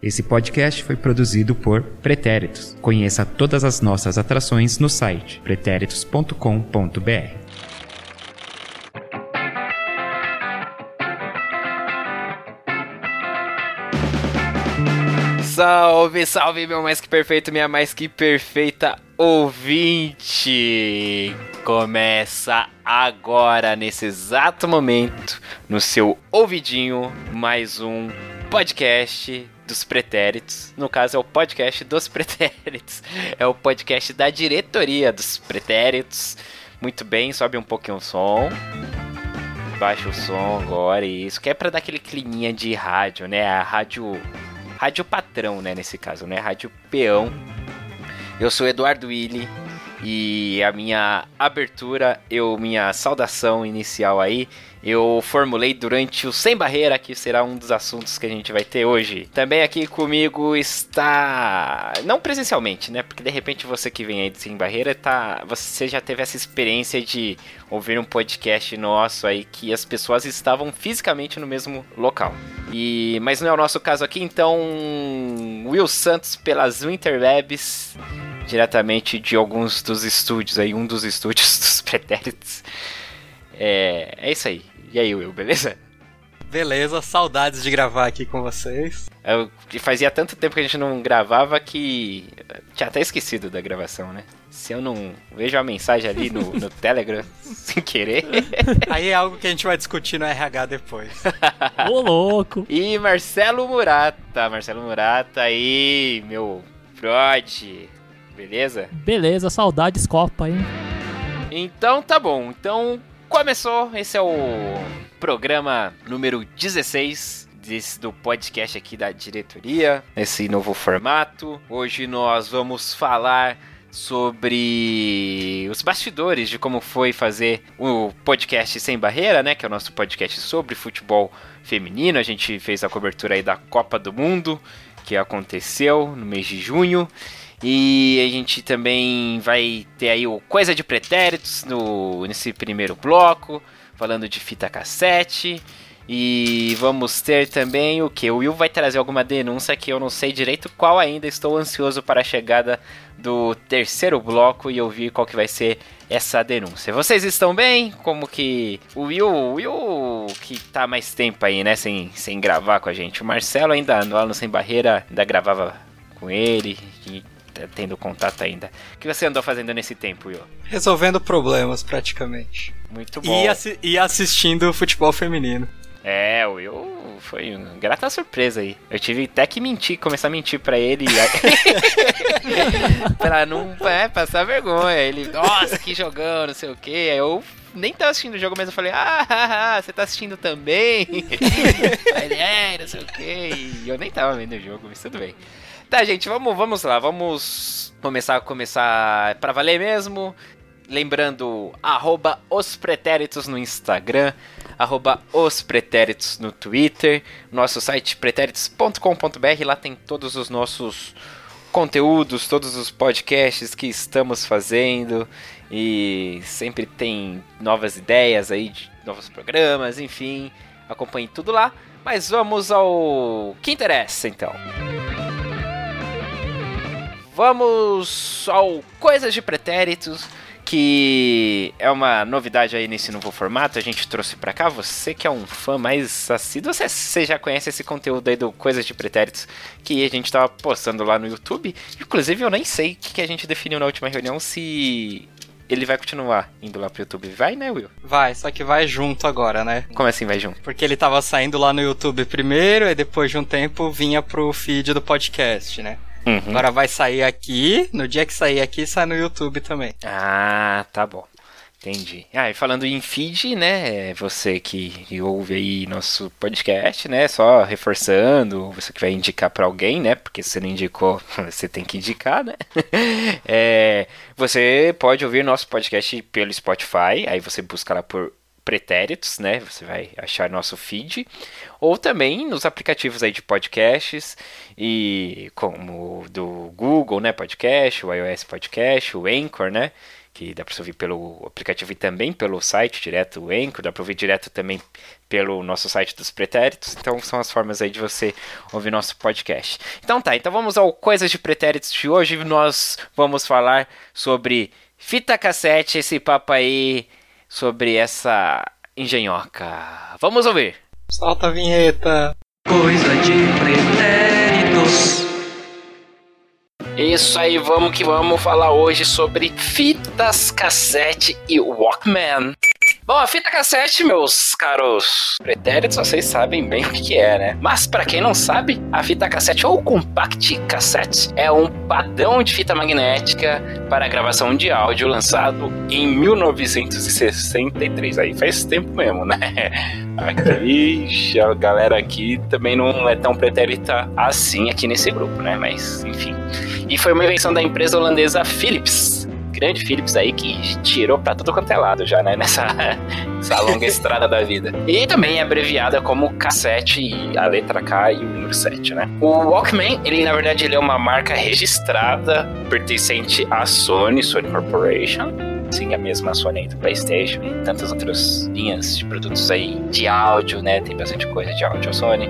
Esse podcast foi produzido por Pretéritos. Conheça todas as nossas atrações no site pretéritos.com.br. Salve, salve, meu mais que perfeito, minha mais que perfeita ouvinte! Começa agora, nesse exato momento, no seu ouvidinho, mais um podcast dos pretéritos. No caso, é o podcast dos pretéritos. É o podcast da diretoria dos pretéritos. Muito bem, sobe um pouquinho o som. Baixa o som agora, isso. Que é pra dar aquele climinha de rádio, né? A rádio rádio patrão, né, nesse caso, né, rádio peão. Eu sou Eduardo Willi e a minha abertura, eu minha saudação inicial aí, eu formulei durante o Sem Barreira, que será um dos assuntos que a gente vai ter hoje. Também aqui comigo está, não presencialmente, né? Porque de repente você que vem aí do Sem Barreira tá, você já teve essa experiência de ouvir um podcast nosso aí que as pessoas estavam fisicamente no mesmo local. E mas não é o nosso caso aqui, então Will Santos pelas Winterwebs diretamente de alguns dos estúdios aí, um dos estúdios dos pretéritos. É, é isso aí. E aí, Will, beleza? Beleza, saudades de gravar aqui com vocês. Eu, fazia tanto tempo que a gente não gravava que tinha até esquecido da gravação, né? Se eu não vejo a mensagem ali no, no Telegram sem querer. Aí é algo que a gente vai discutir no RH depois. Ô, louco! E Marcelo Murata, Marcelo Murata aí, meu Freud, beleza? Beleza, saudades Copa, hein? Então tá bom, então começou, esse é o programa número 16 desse, do podcast aqui da diretoria, esse novo formato. Hoje nós vamos falar sobre os bastidores de como foi fazer o podcast Sem Barreira, né, que é o nosso podcast sobre futebol feminino. A gente fez a cobertura aí da Copa do Mundo, que aconteceu no mês de junho. E a gente também vai ter aí o Coisa de Pretéritos no, nesse primeiro bloco, falando de fita cassete. E vamos ter também o que? O Will vai trazer alguma denúncia que eu não sei direito qual ainda. Estou ansioso para a chegada do terceiro bloco e ouvir qual que vai ser essa denúncia. Vocês estão bem? Como que o Will, o Will que tá mais tempo aí, né, sem, sem gravar com a gente. O Marcelo ainda lá no Sem Barreira, ainda gravava com ele e tendo contato ainda. O que você andou fazendo nesse tempo, Will? Resolvendo problemas, praticamente. Muito bom. E, assi e assistindo futebol feminino. É, o Will foi uma grata surpresa aí. Eu tive até que mentir, começar a mentir pra ele. pra não é, passar vergonha. Ele, nossa, que jogão, não sei o que. Eu nem tava assistindo o jogo, mas eu falei, ah, você tá assistindo também? Aí ele, é, não sei o que. E eu nem tava vendo o jogo, mas tudo bem. Tá, gente, vamos, vamos lá, vamos começar a começar para valer mesmo. Lembrando, arroba os pretéritos no Instagram, arroba os pretéritos no Twitter, nosso site pretéritos.com.br, lá tem todos os nossos conteúdos, todos os podcasts que estamos fazendo e sempre tem novas ideias aí novos programas, enfim, acompanhe tudo lá. Mas vamos ao que interessa então. Vamos ao Coisas de Pretéritos, que é uma novidade aí nesse novo formato. A gente trouxe para cá. Você que é um fã mais assíduo, você, você já conhece esse conteúdo aí do Coisas de Pretéritos que a gente tava postando lá no YouTube. Inclusive, eu nem sei o que, que a gente definiu na última reunião se ele vai continuar indo lá pro YouTube. Vai, né, Will? Vai, só que vai junto agora, né? Como assim vai junto? Porque ele tava saindo lá no YouTube primeiro, e depois de um tempo vinha pro feed do podcast, né? Uhum. Agora vai sair aqui, no dia que sair aqui, sai no YouTube também. Ah, tá bom. Entendi. Ah, e falando em feed, né? Você que ouve aí nosso podcast, né? Só reforçando, você que vai indicar para alguém, né? Porque se você não indicou, você tem que indicar, né? é, você pode ouvir nosso podcast pelo Spotify, aí você busca lá por pretéritos, né? Você vai achar nosso feed, ou também nos aplicativos aí de podcasts e como do Google, né? Podcast, o iOS Podcast, o Anchor, né? que dá para ouvir pelo aplicativo e também pelo site, direto o Enco, dá para ouvir direto também pelo nosso site dos pretéritos. Então são as formas aí de você ouvir nosso podcast. Então tá, então vamos ao Coisas de Pretéritos de hoje. Nós vamos falar sobre fita cassete, esse papo aí sobre essa engenhoca. Vamos ouvir. Solta a vinheta. Coisa de pretéritos. Isso aí, vamos que vamos falar hoje sobre fitas cassete e Walkman. Bom, a fita cassete, meus caros pretéritos, vocês sabem bem o que, é, né? Mas para quem não sabe, a fita cassete ou compact cassete é um padrão de fita magnética para gravação de áudio lançado em 1963. Aí faz tempo mesmo, né? Aqui, a galera aqui também não é tão pretérita assim aqui nesse grupo, né? Mas, enfim. E foi uma invenção da empresa holandesa Philips grande Philips aí que tirou pra tudo quanto é lado já, né? Nessa essa longa estrada da vida. E também é abreviada como cassete, a letra K e o número 7, né? O Walkman, ele na verdade ele é uma marca registrada pertencente à Sony, Sony Corporation. Sim, a mesma Sony aí do PlayStation e tantas outras linhas de produtos aí de áudio, né? Tem bastante coisa de áudio a Sony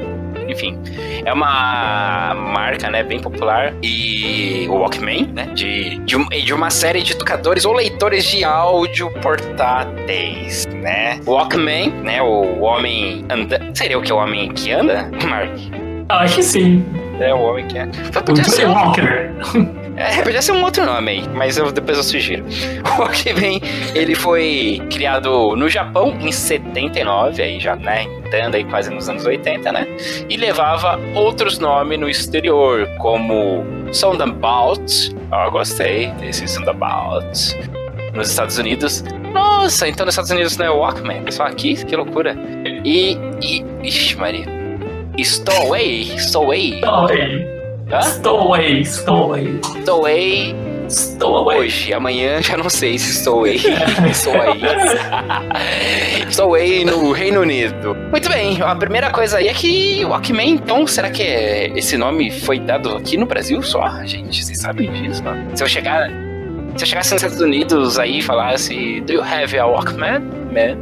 enfim, é uma marca, né, bem popular e o Walkman, né, de, de, de uma série de tocadores ou leitores de áudio portáteis, né? Walkman, né, o homem anda, seria o que o homem que anda, Mark? Acho que sim. É o homem que é. O Johnny Walker. É, podia ser um outro nome aí, mas eu, depois eu sugiro. O Walkman, ele foi criado no Japão em 79, aí já, né, entrando aí quase nos anos 80, né? E levava outros nomes no exterior, como Soundabout, ó, oh, gostei desse Soundabout. Nos Estados Unidos, nossa, então nos Estados Unidos não é Walkman, é só aqui? Que loucura. E, e, ixi Maria, Stowaway, Stowaway. Stowaway. Hã? Stowaway, Stowaway. Stowaway Stowaway. hoje. Amanhã já não sei se estou aí. estou aí. estou aí no Reino Unido. Muito bem, a primeira coisa aí é que o Walkman, então, será que é, esse nome foi dado aqui no Brasil só? Gente, vocês sabem disso, não? Se eu chegar. Se eu chegasse nos Estados Unidos aí e falasse Do you have a Walkman? Man?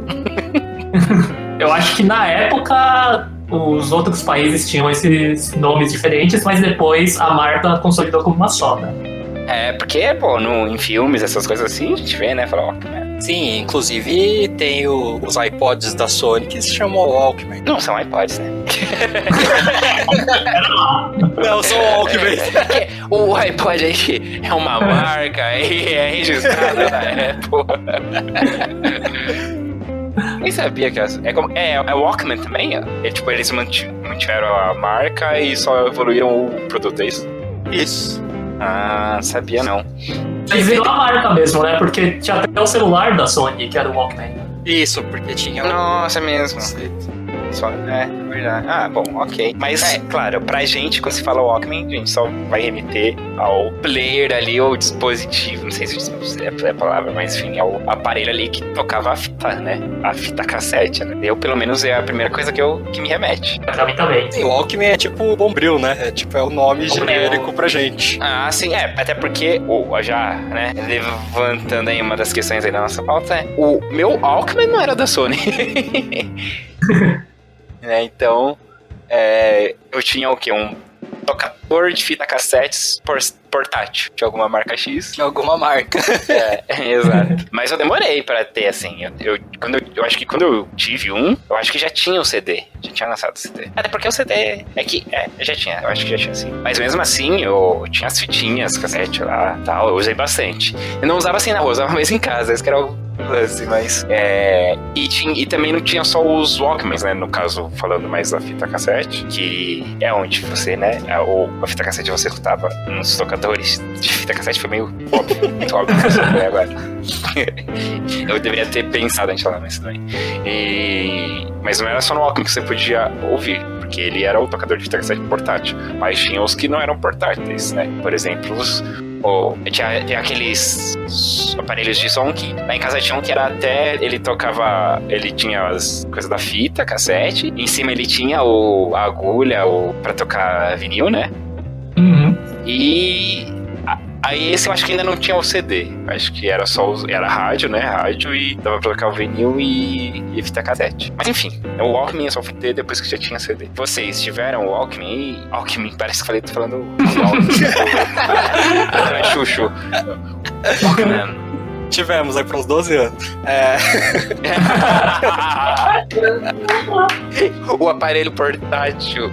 Eu acho que na época os outros países tinham esses nomes diferentes, mas depois a marca consolidou como uma só, né? É, porque, pô, no, em filmes, essas coisas assim, a gente vê, né? Fala Walkman. Sim, inclusive tem o, os iPods da Sony que se chamam Walkman. Não são iPods, né? Não, são Walkman. o iPod aí é uma marca, aí é registrada na Apple. Nem sabia que era. É, como, é, é Walkman também? É, tipo, eles mantiveram a marca e só evoluíram o produto, é isso? Isso. Ah, sabia não. Eles viram a marca mesmo, né? Porque tinha até o celular da Sony, que era o Walkman. Isso, porque tinha. Nossa, mesmo. Só, é, verdade. Ah, bom, ok. Mas, é, claro, pra gente, quando se fala Walkman, a gente só vai remeter ao player ali, ou dispositivo, não sei se é a palavra, mas enfim, ao aparelho ali que tocava a fita, né? A fita cassete, né? Eu, pelo menos, é a primeira coisa que, eu, que me remete. Pra mim também. Sim, Walkman é tipo Bombril, né? É tipo, é o nome Bombril. genérico pra gente. Ah, sim, é. Até porque, oh, já, né, levantando aí uma das questões aí da nossa pauta, é, o meu Walkman não era da Sony. né? Então, é, eu tinha o quê? Um tocador de fita cassetes portátil de alguma marca X. De alguma marca. é, é, exato. Mas eu demorei para ter, assim. Eu, eu, quando eu, eu, acho que quando eu tive um, eu acho que já tinha o CD. Já tinha lançado o CD. Até porque o CD é que. É, já tinha. Eu acho que já tinha assim. Mas mesmo assim, eu tinha as fitinhas, cassete lá tal. Eu usei bastante. Eu não usava assim na rua, eu usava mais em casa. Esse que era o lance, mas. É, e, tinha, e também não tinha só os Walkmans, né? No caso, falando mais da fita cassete, que é onde você, né? A, ou a fita cassete você escutava nos tocadores de fita cassete, foi meio óbvio, muito óbvio que eu agora. eu deveria ter pensado antes de falar isso também. E, mas não era só no Walkman que você podia ouvir porque ele era o tocador de fita cassete portátil. Mas tinha os que não eram portáteis, né? Por exemplo, os, ou tinha, tinha aqueles aparelhos de som que lá em casa tinha um que era até. Ele tocava. Ele tinha as coisas da fita, cassete. em cima ele tinha o, a agulha o, pra tocar vinil, né? E Aí esse eu acho que ainda não tinha o CD. Acho que era só o, era rádio, né? Rádio e dava pra colocar o vinil e, e fita cassete. Mas enfim, o Walkman eu só fui ter depois que já tinha CD. Vocês tiveram o Walkman e. Walkman, parece que falei, tô falando. Walkman. Chuchu. Walkman. Tivemos aí por uns 12 anos. É. o aparelho portátil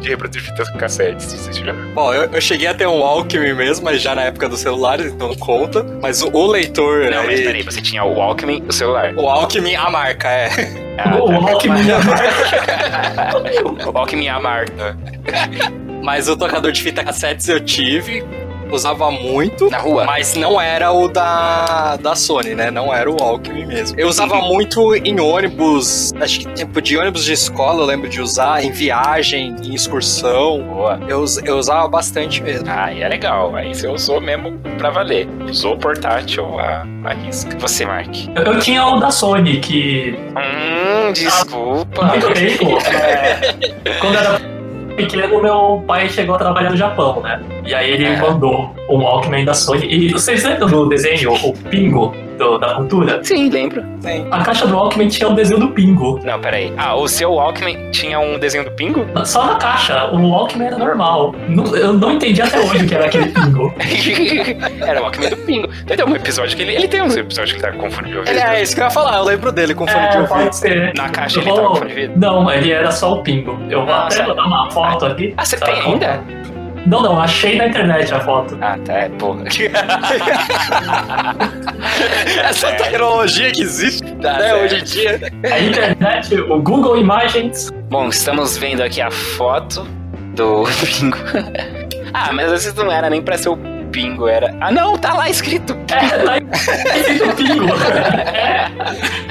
de reproduzir fitas cassete, se vocês tiveram. Bom, eu, eu cheguei a ter um Walkman mesmo, mas já na época dos celulares, então não conta. Mas o, o leitor. Não, mas aí- peraí, você tinha o Walkman e o celular. O Walkman, a marca, é. Ah, o tá. Walkman O Walkman a marca. Mas o tocador de fita cassetes eu tive, usava muito. Na rua. Mas não era o da, da Sony, né? Não era o Walkman mesmo. Eu usava muito em ônibus, acho que tempo de ônibus de escola eu lembro de usar, em viagem, em excursão. Boa. Eu, eu usava bastante mesmo. Ah, e é legal. Aí você usou mesmo pra valer. Usou o portátil a, a risca. Você, Mark. Eu, eu tinha o da Sony, que Hum, desculpa. há muito tempo, é, quando era pequeno, meu pai chegou a trabalhar no Japão, né? E aí ele É. mandou um Walkman da Sony. E vocês lembram do desenho, o Pingo, do- da cultura? Sim, lembro. A caixa do Walkman tinha o desenho do Pingo. Não, peraí. Ah, o seu Walkman tinha um desenho do Pingo? Só na caixa, o Walkman era normal. Não- Eu não entendi até hoje o que era aquele Pingo. Era o Walkman do Pingo. Tem um episódio que ele, ele tem uns episódios que ele tá com fone de ouvido. Ele é isso que eu ia falar, eu lembro dele com fone de É, ouvido. pode ser. Na caixa Eu ele tava vou- com fone de ouvido. Não, ele era só o Pingo. Eu vou Ah, até botar uma foto aqui. Ah, você Tá, tem ainda? Não, não, achei na internet a foto. Ah, tá, é, porra. Essa tecnologia que existe Tá né, hoje em dia. A internet, o Google Imagens. Bom, estamos vendo aqui a foto do Pingo. ah, mas às vezes não era nem pra ser o Pingo, era. Ah, não, tá lá escrito. É, tá escrito Pingo. É,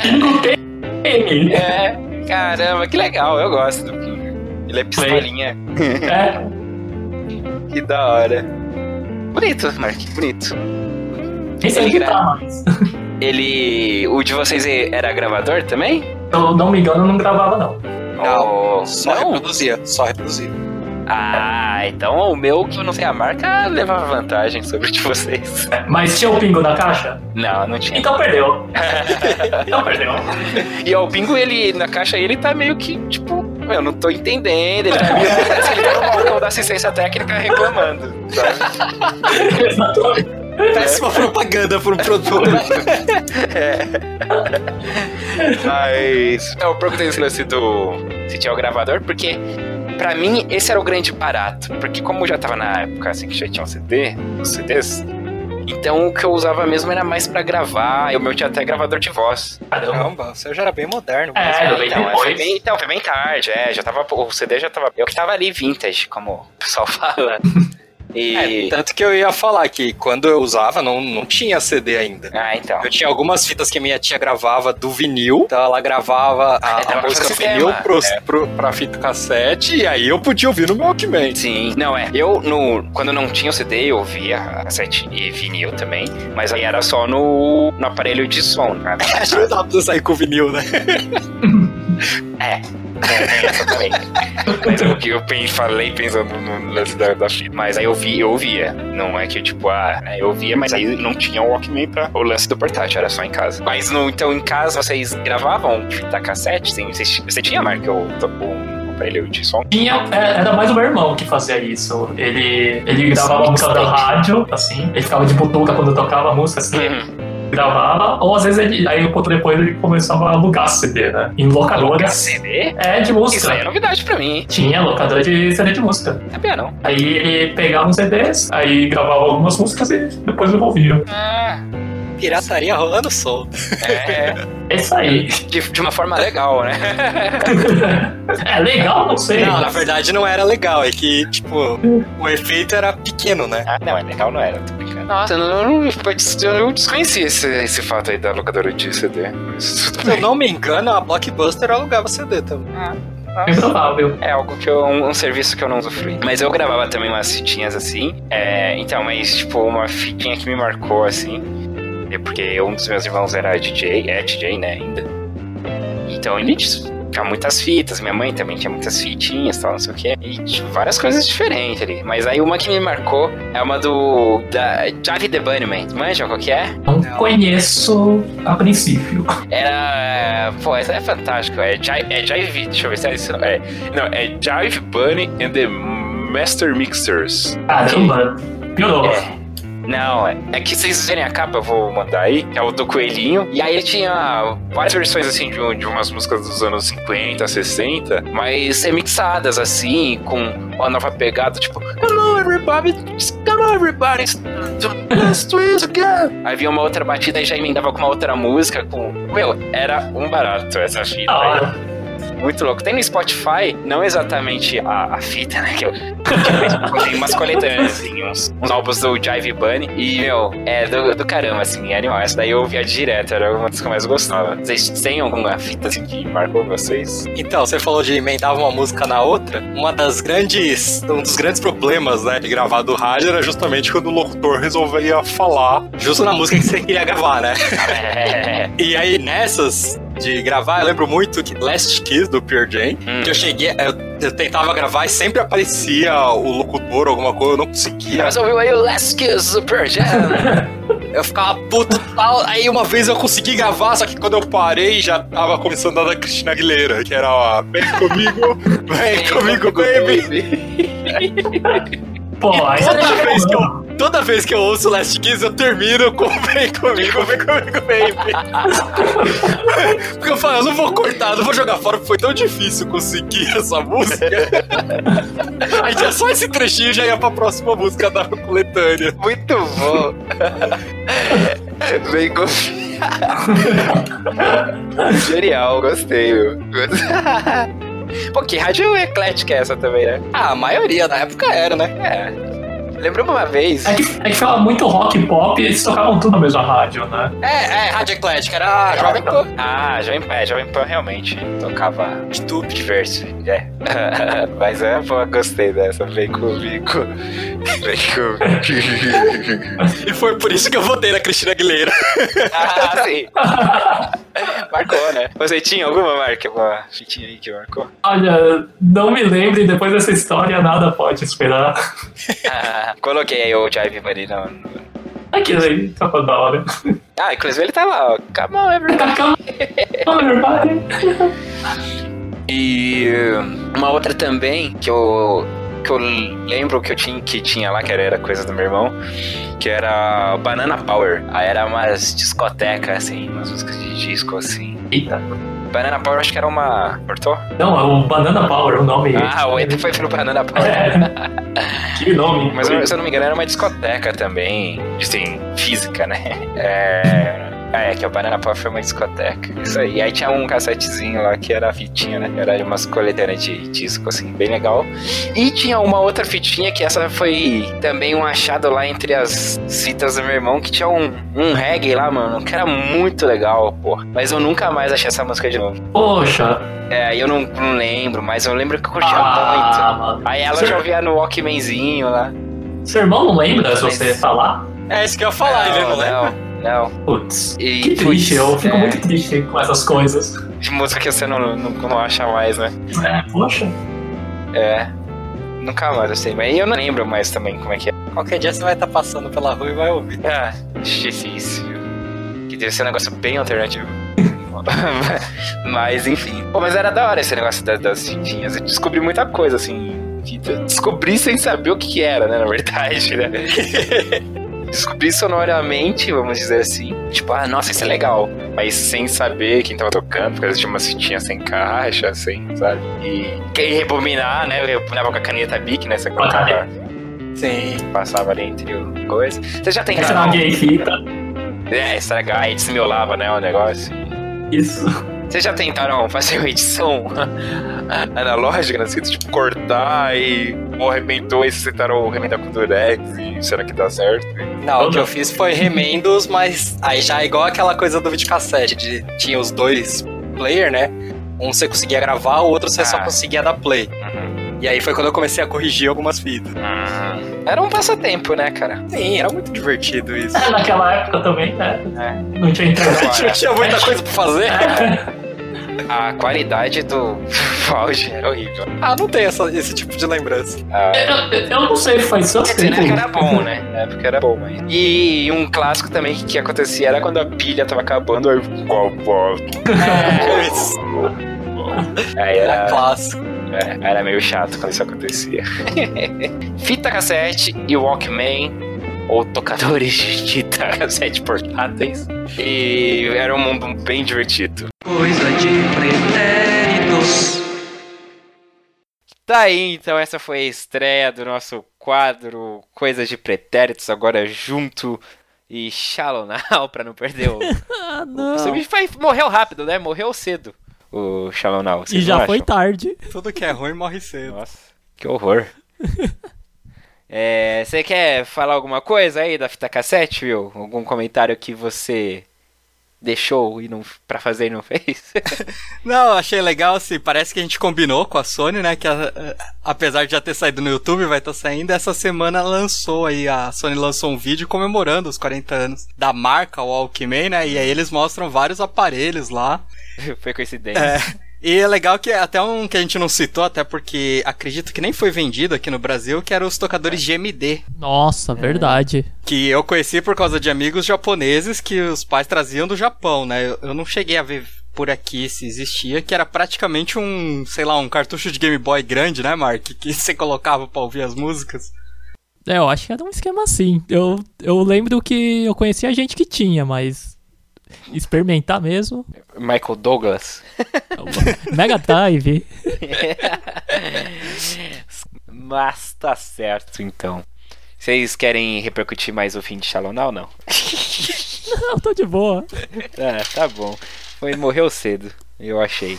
Pingo PM. É, caramba, que legal, eu gosto do Pingo. Ele é pistolinha. É, Que da hora. Bonito, Mark, bonito. nem sei Ele que gra- tá mais. Ele. O de vocês era gravador também? Eu não me engano, eu não gravava, não. Não, Só não? reproduzia, só reproduzia. Ah, então o meu, que eu não sei a marca, levava vantagem sobre o de vocês. É, Mas tinha o Pingo na caixa? Não, não tinha. Então perdeu. Então perdeu. E ó, o Pingo, ele, na caixa, ele tá meio que, tipo, eu não tô entendendo. Ele tá parece ele tá no balcão da assistência técnica reclamando, sabe? Exatamente. Péssima propaganda por um produto. Mas. Eu perguntei esse lance do. Se tinha o gravador, porque. Pra mim, esse era o grande barato. Porque como eu já tava na época assim que já tinha um CD, os CDs. Então o que eu usava mesmo era mais pra gravar. E o meu tinha até gravador de voz. Caramba. Você já era bem moderno. É, mesmo. eu bem então, depois. foi bem, então, foi bem tarde, é. Já tava. O CD já tava. Eu que tava ali vintage, como o pessoal fala. E. É, tanto que eu ia falar que quando eu usava não, não tinha CD ainda. Ah, então. Eu tinha algumas fitas que minha tia gravava do vinil, então ela gravava a, É, a música vinil pro, é. pro, pra fita cassete, e aí eu podia ouvir no meu Walkman. Sim, não é. Eu, no, quando não tinha o CD, eu ouvia cassete e vinil também, mas aí era só no, no aparelho de som. né? Acho que não dá pra sair com vinil, né? É, essa também. Mas eu, eu pen- falei pensando no lance da, da fita. Mas aí eu vi, eu ouvia. Não é que tipo, ah, né, eu ouvia, mas aí não tinha o Walkman pra o lance do portátil, era só em casa. Mas no, então em casa vocês gravavam fita cassete? Sim, vocês, você tinha, Marco, o, o aparelho de som? Tinha, é, era mais o meu irmão que fazia isso. Ele, ele gravava a música da rádio, assim. Ele ficava de butuca quando tocava a música, assim. Uhum. Gravava. Ou às vezes ele, aí um pouco depois ele começava a alugar CD, né? Em locadoras. CD? É, de Isso música. aí é novidade pra mim, hein? Tinha locadora de CD de música. Sabia não. Aí ele pegava uns CDs, aí gravava algumas músicas e depois devolvia. Ah, Pirataria rolando solto. é. É isso aí. De, de uma forma legal, né? é legal, não sei. Não, na verdade não era legal, é que, tipo, o efeito era pequeno, né? Ah, não, é legal, não era, tô brincando. Nossa, eu não, eu não desconheci esse, esse fato aí da locadora de CD. Se eu não me engano, a Blockbuster alugava CD também. É provável. É algo que eu. Um, um serviço que eu não usufrui. Mas eu gravava também umas fitinhas assim. É, então, mas tipo, uma fitinha que me marcou assim. É porque um dos meus irmãos era DJ, é DJ, né, ainda. Então ele tinha muitas fitas, minha mãe também tinha muitas fitinhas tal, não sei o que. E tinha várias coisas diferentes ali. Mas aí uma que me marcou é uma do. da Jive the Bunnyman. Manja qual que é? Não conheço a princípio. Era. Pô, essa é fantástica. É Jive. É Jive deixa eu ver se é isso. É, não, é Jive Bunny and the Master Mixers. Caramba, piorou. É. Não, é, é que vocês verem a capa, eu vou mandar aí, que é o do Coelhinho. E aí tinha várias versões, assim, de, um- de umas músicas dos anos 50, 60, mas remixadas, assim, com uma nova pegada, tipo, Come on, everybody, come on, everybody, let's do it again. Aí vinha uma outra batida e já emendava com uma outra música, com... Meu, era um barato essa fita aí. Muito louco. Tem no Spotify, não exatamente a, a fita, né? Que eu, que tem umas coletâneas, assim, uns, uns álbuns do Jive Bunny. E, meu, é do, do caramba, assim, é animal. Essa daí eu ouvia direto, era uma das que eu mais gostava. Vocês têm alguma fita, assim, que marcou vocês? Então, você falou de emendar uma música na outra. Uma das grandes. Um dos grandes problemas, né, de gravar do rádio era justamente quando o locutor resolvia falar justo na música que você queria gravar, né? É. E aí, nessas de gravar, eu lembro muito que Last Kiss do Pure Jam, Hum. que eu cheguei, eu, eu tentava gravar e sempre aparecia o locutor, alguma coisa, eu não conseguia. Mas ouviu aí o Last Kiss Super Jam? Eu ficava puto tal. Aí uma vez eu consegui gravar, só que quando eu parei já tava começando a da Cristina Aguilera, que era ó, vem comigo, vem comigo, baby. Pô, aí você Toda deixa vez, que eu... toda vez que eu ouço Last Kiss, eu termino com vem comigo, vem comigo, baby. Porque eu falo, eu não vou cortar, não vou jogar fora, porque foi tão difícil conseguir essa música. Aí tinha só esse trechinho e já ia pra próxima música da coletânea. Muito bom. Bem com... Genial, gostei, meu. Pô, que rádio eclética é essa também, né? Ah, a maioria na época era, né? É. Lembro uma vez. É que, é que fala muito rock e pop e eles tocavam tudo na mesma rádio, né? É, é, Rádio Eclética, era Jovem Pan. Ah, Jovem Pan, Jovem Pan realmente tocava de tudo diverso. É. Mas é, pô, gostei dessa. Vem comigo. Vem comigo. E foi por isso que eu votei na Cristina Aguilera. ah, sim. Marcou, né? Você tinha alguma marca? Uma fitinha aí que marcou? Olha, não me lembro e depois dessa história nada pode esperar. Ah, coloquei aí o Jive Bunny no... no- Aquilo aí, tá da hora. Ah, inclusive ele tá lá, ó. Come on, everybody. Everybody. E uh, uma outra também que eu que eu lembro que eu tinha que tinha lá que era, era coisa do meu irmão, que era Banana Power. Aí era umas discotecas assim, umas músicas de disco assim. Eita. Banana Power acho que era uma, cortou? Não, é o Banana Power, o nome. Ah, o Ed foi pro Banana Power. É. Que nome. Mas se eu não me engano era uma discoteca também, assim, física, né? É... É, que o Banana Power foi uma discoteca. Isso aí. E aí tinha um cassetezinho lá que era a fitinha, né? Era de umas coletâneas de disco, assim, bem legal. E tinha uma outra fitinha que essa foi também um achado lá entre as fitas do meu irmão, que tinha um, um reggae lá, mano, que era muito legal, pô. Mas eu nunca mais achei essa música de novo. Poxa. É, eu não, não lembro, mas eu lembro que eu curtia Ah, muito. mano. Aí ela Seu- já ouvia no Walkmanzinho lá. Seu irmão não lembra se Mas- você falar? É isso que eu ia falar, ele não lembra. Não. Putz. E, Que triste, eu fico é, muito triste com essas coisas. De música que você não, não, não acha mais, né? É, poxa. É. Nunca mais eu sei, mas eu não lembro mais também como é que é. Qualquer dia você vai estar passando pela rua e vai ouvir. Ah, difícil. Que deve ser um negócio bem alternativo. mas enfim. Pô, mas era da hora esse negócio das, das fitinhas. Eu descobri muita coisa, assim. Descobri sem saber o que, que era, né? Na verdade, né? Descobri sonoramente, vamos dizer assim. Tipo, ah, nossa, isso é legal. Mas sem saber quem tava tocando, porque às vezes tinha umas fitinhas sem caixa, sem, sabe? E, e rebobinar, né? Eu rebobinava com a caneta Bic, né? Você Com a caneta. Sim. passava ali entre o coisa. Você já Essa é tentaram... uma gay fita. É, estragar, aí desmiolava, né, o negócio. Isso. Vocês já tentaram fazer uma edição analógica nas fitas? Tipo, cortar e ou arrebentou e vocês tentaram remendar com Durex e será que dá certo? Não, o que eu fiz foi remendos, mas aí já é igual aquela coisa do videocassete, de tinha os dois player, né? Um você conseguia gravar, o outro você só Ah. conseguia dar play. E aí foi quando eu comecei a corrigir algumas fitas. Hum. Era um passatempo, né, cara? Sim, era muito divertido isso. É, naquela época também, né? É. Não tinha internet. Não tinha muita coisa pra fazer. É. A qualidade do áudio era horrível. Ah, não tem essa- esse tipo de lembrança. Ah, Eu, eu- não sei, faz tanto Quer dizer, na tempo. época era bom, né? Na época era bom, mas. E um clássico também que, que acontecia era quando a pilha tava acabando, aí. Qual É, era, clássico. É, era meio chato quando isso acontecia. Fita cassete e Walkman, ou tocadores de fita cassete portáteis. E era um mundo bem divertido. Coisa de pretéritos. Tá aí, então essa foi a estreia do nosso quadro Coisas de Pretéritos, agora junto e Shallow Now, pra não perder o... Ah, O não. bicho foi- morreu rápido, né? Morreu cedo, o Shallow Now. E já foi acham? tarde. Tudo que é ruim morre cedo. Nossa, que horror. É, Você quer falar alguma coisa aí da fita cassete, Will? Algum comentário que você deixou e não, pra fazer e não fez? Não, achei legal, assim, parece que a gente combinou com a Sony, né, que a- a- apesar de já ter saído no YouTube, vai estar saindo, essa semana lançou aí, a Sony lançou um vídeo comemorando os 40 anos da marca Walkman, né, e aí eles mostram vários aparelhos lá, Foi coincidência. É. E é legal que até um que a gente não citou, até porque acredito que nem foi vendido aqui no Brasil, que eram os tocadores GMD. Nossa, verdade. Que eu conheci por causa de amigos japoneses que os pais traziam do Japão, né? Eu, eu não cheguei a ver por aqui se existia, que era praticamente um, sei lá, um cartucho de Game Boy grande, né, Mark? Que você colocava pra ouvir as músicas. É, eu acho que era um esquema assim. Eu, eu lembro que eu conhecia gente que tinha, mas experimentar mesmo. Michael Douglas. Mega Drive. Mas tá certo, então. Vocês querem repercutir mais o fim de Shallow Now, não? Não, tô de boa. Ah, tá bom. Foi, morreu cedo, eu achei.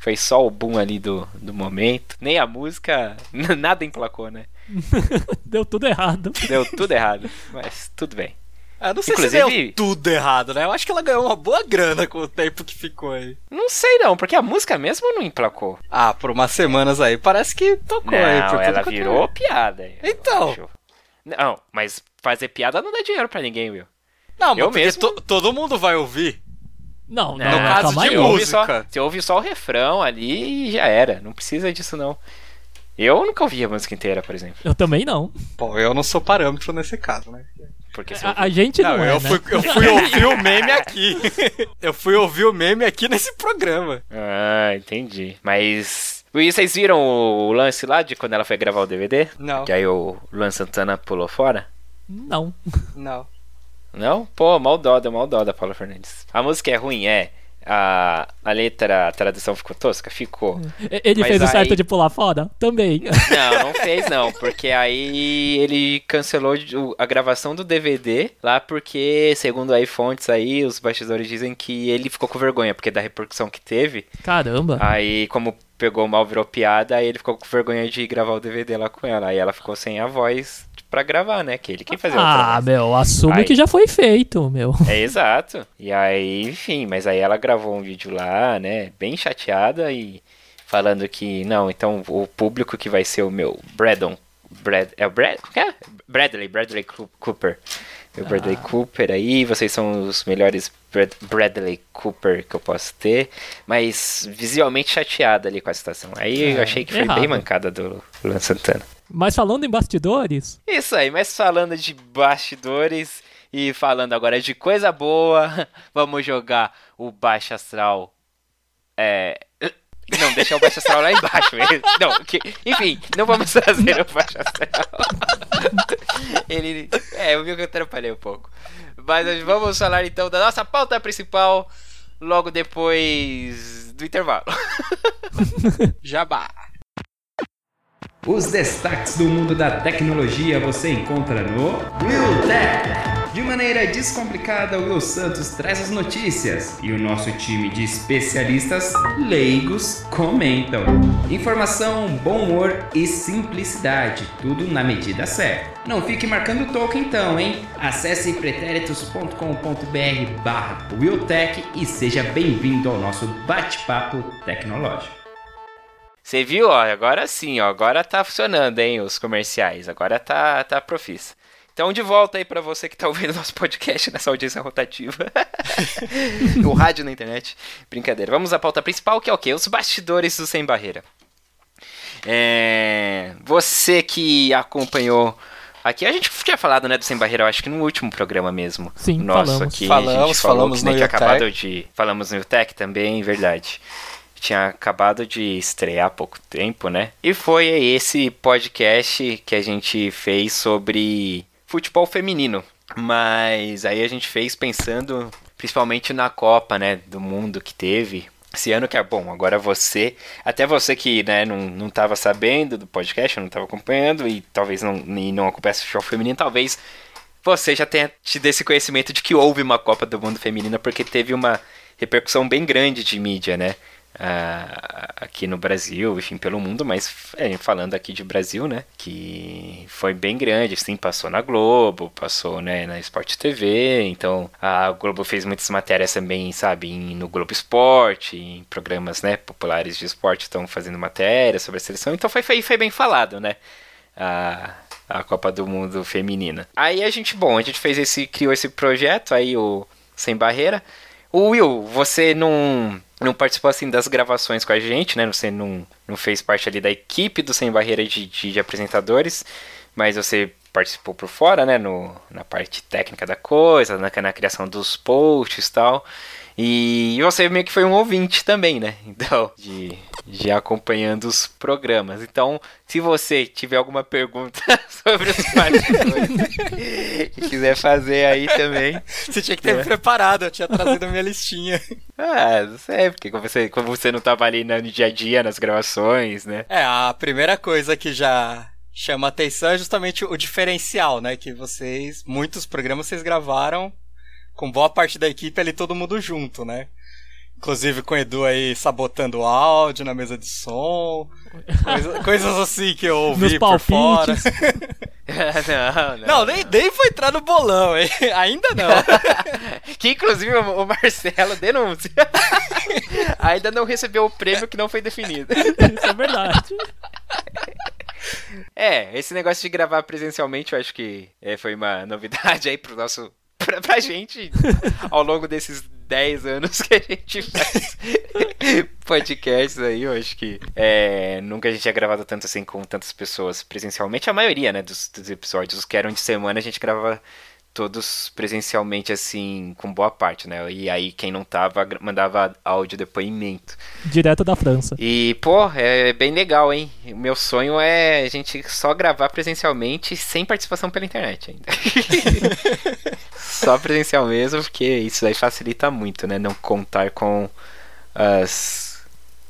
Foi só o boom ali do, do momento. Nem a música, nada emplacou, né? Deu tudo errado. Deu tudo errado, mas tudo bem. Eu não sei Inclusive- se deu tudo errado, né? Eu acho que ela ganhou uma boa grana com o tempo que ficou aí. Não sei não, porque a música mesmo não emplacou. Ah, por umas semanas aí, parece que tocou aí. Não, por tudo ela é. virou piada. eu Então. acho. Não, mas fazer piada não dá dinheiro pra ninguém, Will. Não, mas Eu mesmo- to- todo mundo vai ouvir. Não, No não, caso calma de aí. Ouve, música. só, você ouve só o refrão ali e já era. Não precisa disso, não. Eu nunca ouvi a música inteira, por exemplo. Eu também não. Bom, eu não sou parâmetro nesse caso, né? Porque se A, a gente não, Não, é, eu, né? fui, eu fui ouvir o meme aqui. eu fui ouvir o meme aqui nesse programa. Ah, entendi. Mas. E vocês viram o lance lá de quando ela foi gravar o DVD? Não, Que aí o Luan Santana pulou fora? Não. não. Não? Pô, mal dó, deu mal dó da Paula Fernandes. A música é ruim, é. A, a letra, a tradução ficou tosca? Ficou. E- Ele Mas fez o aí- certo de pular fora? Também. Não, não fez não, porque aí ele cancelou o- a gravação do DVD lá porque, segundo aí fontes aí, os bastidores dizem que ele ficou com vergonha, porque da repercussão que teve, Caramba. aí como pegou mal, virou piada, aí ele ficou com vergonha de gravar o DVD lá com ela, aí ela ficou sem a voz pra gravar, né, que ele quem fazia Ah, meu, assume Aí- que já foi feito, meu. É exato. E aí, enfim, mas aí ela gravou um vídeo lá, né, bem chateada e falando que não, então o público que vai ser o meu Bradon, Brad, é o Brad, como é? Bradley, Bradley Coo- Cooper. Meu Bradley Cooper aí, vocês são os melhores Brad- Bradley Cooper que eu posso ter, mas visualmente chateada ali com a situação. Aí eu É, achei que foi errado. bem mancada do Luan Santana. Mas falando em bastidores, Isso aí, mas falando de bastidores e falando agora de coisa boa, vamos jogar o Baixo Astral. É. Não, deixar o Baixo Astral lá embaixo mesmo. Não, que- enfim, não vamos trazer o Baixo Astral. Ele. É, eu vi que eu atrapalhei um pouco. Mas vamos falar então da nossa pauta principal logo depois do intervalo. Jabá. Os destaques do mundo da tecnologia você encontra no Will Tech. De maneira descomplicada, o Will Santos traz as notícias e o nosso time de especialistas leigos comentam. Informação, bom humor e simplicidade, tudo na medida certa. Não fique marcando token então, hein? Acesse pretéritos.com.br barra WillTech e seja bem-vindo ao nosso bate-papo tecnológico. Você viu, ó, agora sim, ó, agora tá funcionando, hein, os comerciais, agora tá, tá profissa. Então, de volta aí pra você que tá ouvindo nosso podcast nessa audiência rotativa. o rádio na internet. Brincadeira. Vamos à pauta principal, que é o quê? Os bastidores do Sem Barreira. É... Você que acompanhou aqui, a gente tinha falado, né, do Sem Barreira, eu acho que no último programa mesmo. Sim, Nosso falamos. aqui. a Falamos, gente falou falamos que, né, no tinha Utec. acabado de... Falamos no Utec também, verdade. Tinha acabado de estrear há pouco tempo, né? E foi esse podcast que a gente fez sobre futebol feminino. Mas aí a gente fez pensando principalmente na Copa, né, do mundo que teve. Esse ano que é bom, agora você, até você que né, não, não sabendo do podcast, não tava acompanhando e talvez não, e não acompanhasse futebol feminino, talvez você já tenha tido esse conhecimento de que houve uma Copa do Mundo Feminina, porque teve uma repercussão bem grande de mídia, né? Ah, aqui no Brasil, enfim, pelo mundo, mas é, falando aqui de Brasil, né? Que foi bem grande, sim, passou na Globo, passou né, na Sport TV, então a Globo fez muitas matérias também, sabe, no Globo Esporte, em programas né, populares de esporte estão fazendo matérias sobre a seleção, então foi, foi, foi bem falado, né? A, a Copa do Mundo Feminina. Aí a gente, bom, a gente fez esse, criou esse projeto aí, o Sem Barreira. O Will, você não, não participou assim das gravações com a gente, né? Você não, não fez parte ali da equipe do Sem Barreira de, de, de apresentadores, mas você participou por fora, né? No, na parte técnica da coisa, na, na criação dos posts e tal. E você meio que foi um ouvinte também, né? Então, de, de acompanhando os programas. Então, se você tiver alguma pergunta sobre os bastidores e quiser fazer aí também, Você tinha que ter me preparado, eu tinha trazido a minha listinha. ah, não sei, porque como você, como você não tava ali no dia a dia, nas gravações, né? É, a primeira coisa que já chama atenção é justamente o diferencial, né? Que vocês, muitos programas vocês gravaram com boa parte da equipe ali todo mundo junto, né? Inclusive com o Edu aí sabotando o áudio na mesa de som. coisa- coisas assim que eu ouvi Nos por fora. palpites. não, não. Não, nem, nem foi entrar no bolão, hein? Ainda não. Que inclusive o Marcelo denuncia. Ainda não recebeu o prêmio que não foi definido. Isso é verdade. É, esse negócio de gravar presencialmente eu acho que é, foi uma novidade aí pro nosso. Pra, pra gente ao longo desses 10 anos que a gente faz podcasts aí, eu acho que é, nunca a gente tinha gravado tanto assim com tantas pessoas presencialmente. A maioria, né, dos, dos episódios, os que eram de semana, a gente gravava todos presencialmente, assim, com boa parte, né? E aí quem não tava mandava áudio depoimento. Direto da França. E, pô, é bem legal, hein? O meu sonho é a gente só gravar presencialmente sem participação pela internet ainda. só presencial mesmo, porque isso aí facilita muito, né? Não contar com as,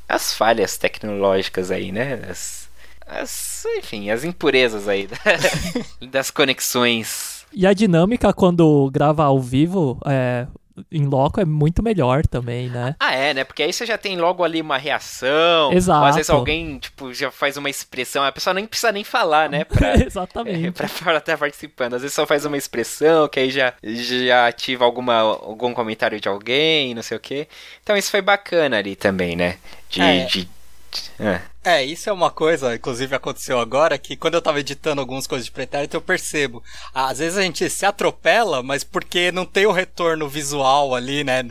as falhas tecnológicas aí, né? As, as- enfim, as impurezas aí da- das conexões. E a dinâmica quando grava ao vivo, é, em loco, é muito melhor também, né? Ah, é, né? Porque aí você já tem logo ali uma reação. Exato. Ou às vezes alguém, tipo, já faz uma expressão. A pessoa nem precisa nem falar, né? Pra, Exatamente. É, pra, pra estar participando. Às vezes só faz uma expressão que aí já, já ativa alguma, algum comentário de alguém, não sei o quê. Então isso foi bacana ali também, né? De. É. de- é. É, isso é uma coisa, inclusive aconteceu agora, que quando eu tava editando algumas coisas de pretérito, eu percebo. Às vezes a gente se atropela, mas porque não tem o retorno visual ali, né?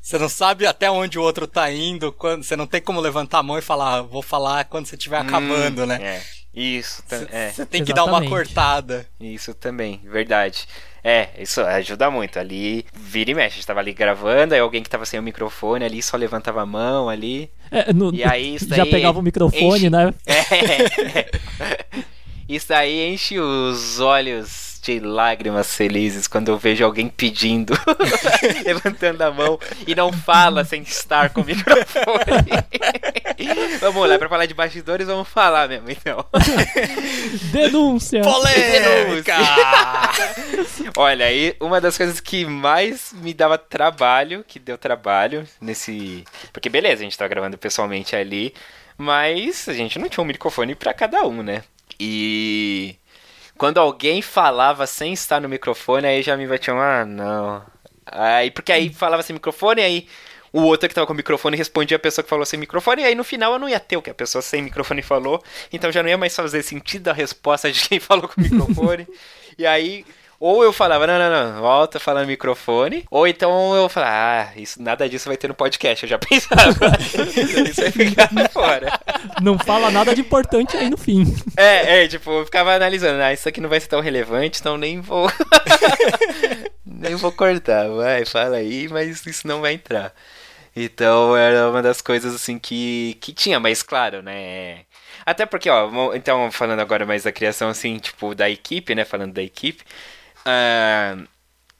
Você não sabe até onde o outro tá indo, quando você não tem como levantar a mão e falar, "Ah, vou falar quando você estiver acabando, Hum, né? É. Isso, tam- é. Você tem que dar uma Exatamente. cortada. Isso também, verdade. É, isso ajuda muito. Ali, vira e mexe. A gente tava ali gravando, aí alguém que tava sem o microfone ali só levantava a mão ali. É, no- E aí isso já daí pegava o microfone, enche- né? É. Isso aí enche os olhos de lágrimas felizes quando eu vejo alguém pedindo, levantando a mão e não fala sem estar com o microfone. vamos lá, pra falar de bastidores, vamos falar mesmo, então. Denúncia! Polêmica! Olha, aí uma das coisas que mais me dava trabalho, que deu trabalho nesse. Porque beleza, a gente tava gravando pessoalmente ali, mas a gente não tinha um microfone pra cada um, né? E quando alguém falava sem estar no microfone, aí já me um, ah, não. Aí, porque aí falava sem microfone, aí o outro que tava com o microfone respondia a pessoa que falou sem microfone, e aí no final eu não ia ter o que a pessoa sem microfone falou, então já não ia mais fazer sentido a resposta de quem falou com o microfone. e aí ou eu falava, não, não, não, volta a falar no microfone, ou então eu falava, ah, isso, nada disso vai ter no podcast, eu já pensava. isso vai ficar fora. Não fala nada de importante aí no fim. É, é, tipo, eu ficava analisando, ah, isso aqui não vai ser tão relevante, então nem vou. nem vou cortar, vai, fala aí, mas isso não vai entrar. Então era uma das coisas assim que, que tinha, mas claro, né? Até porque, ó, então falando agora mais da criação assim, tipo, da equipe, né? Falando da equipe. Ah,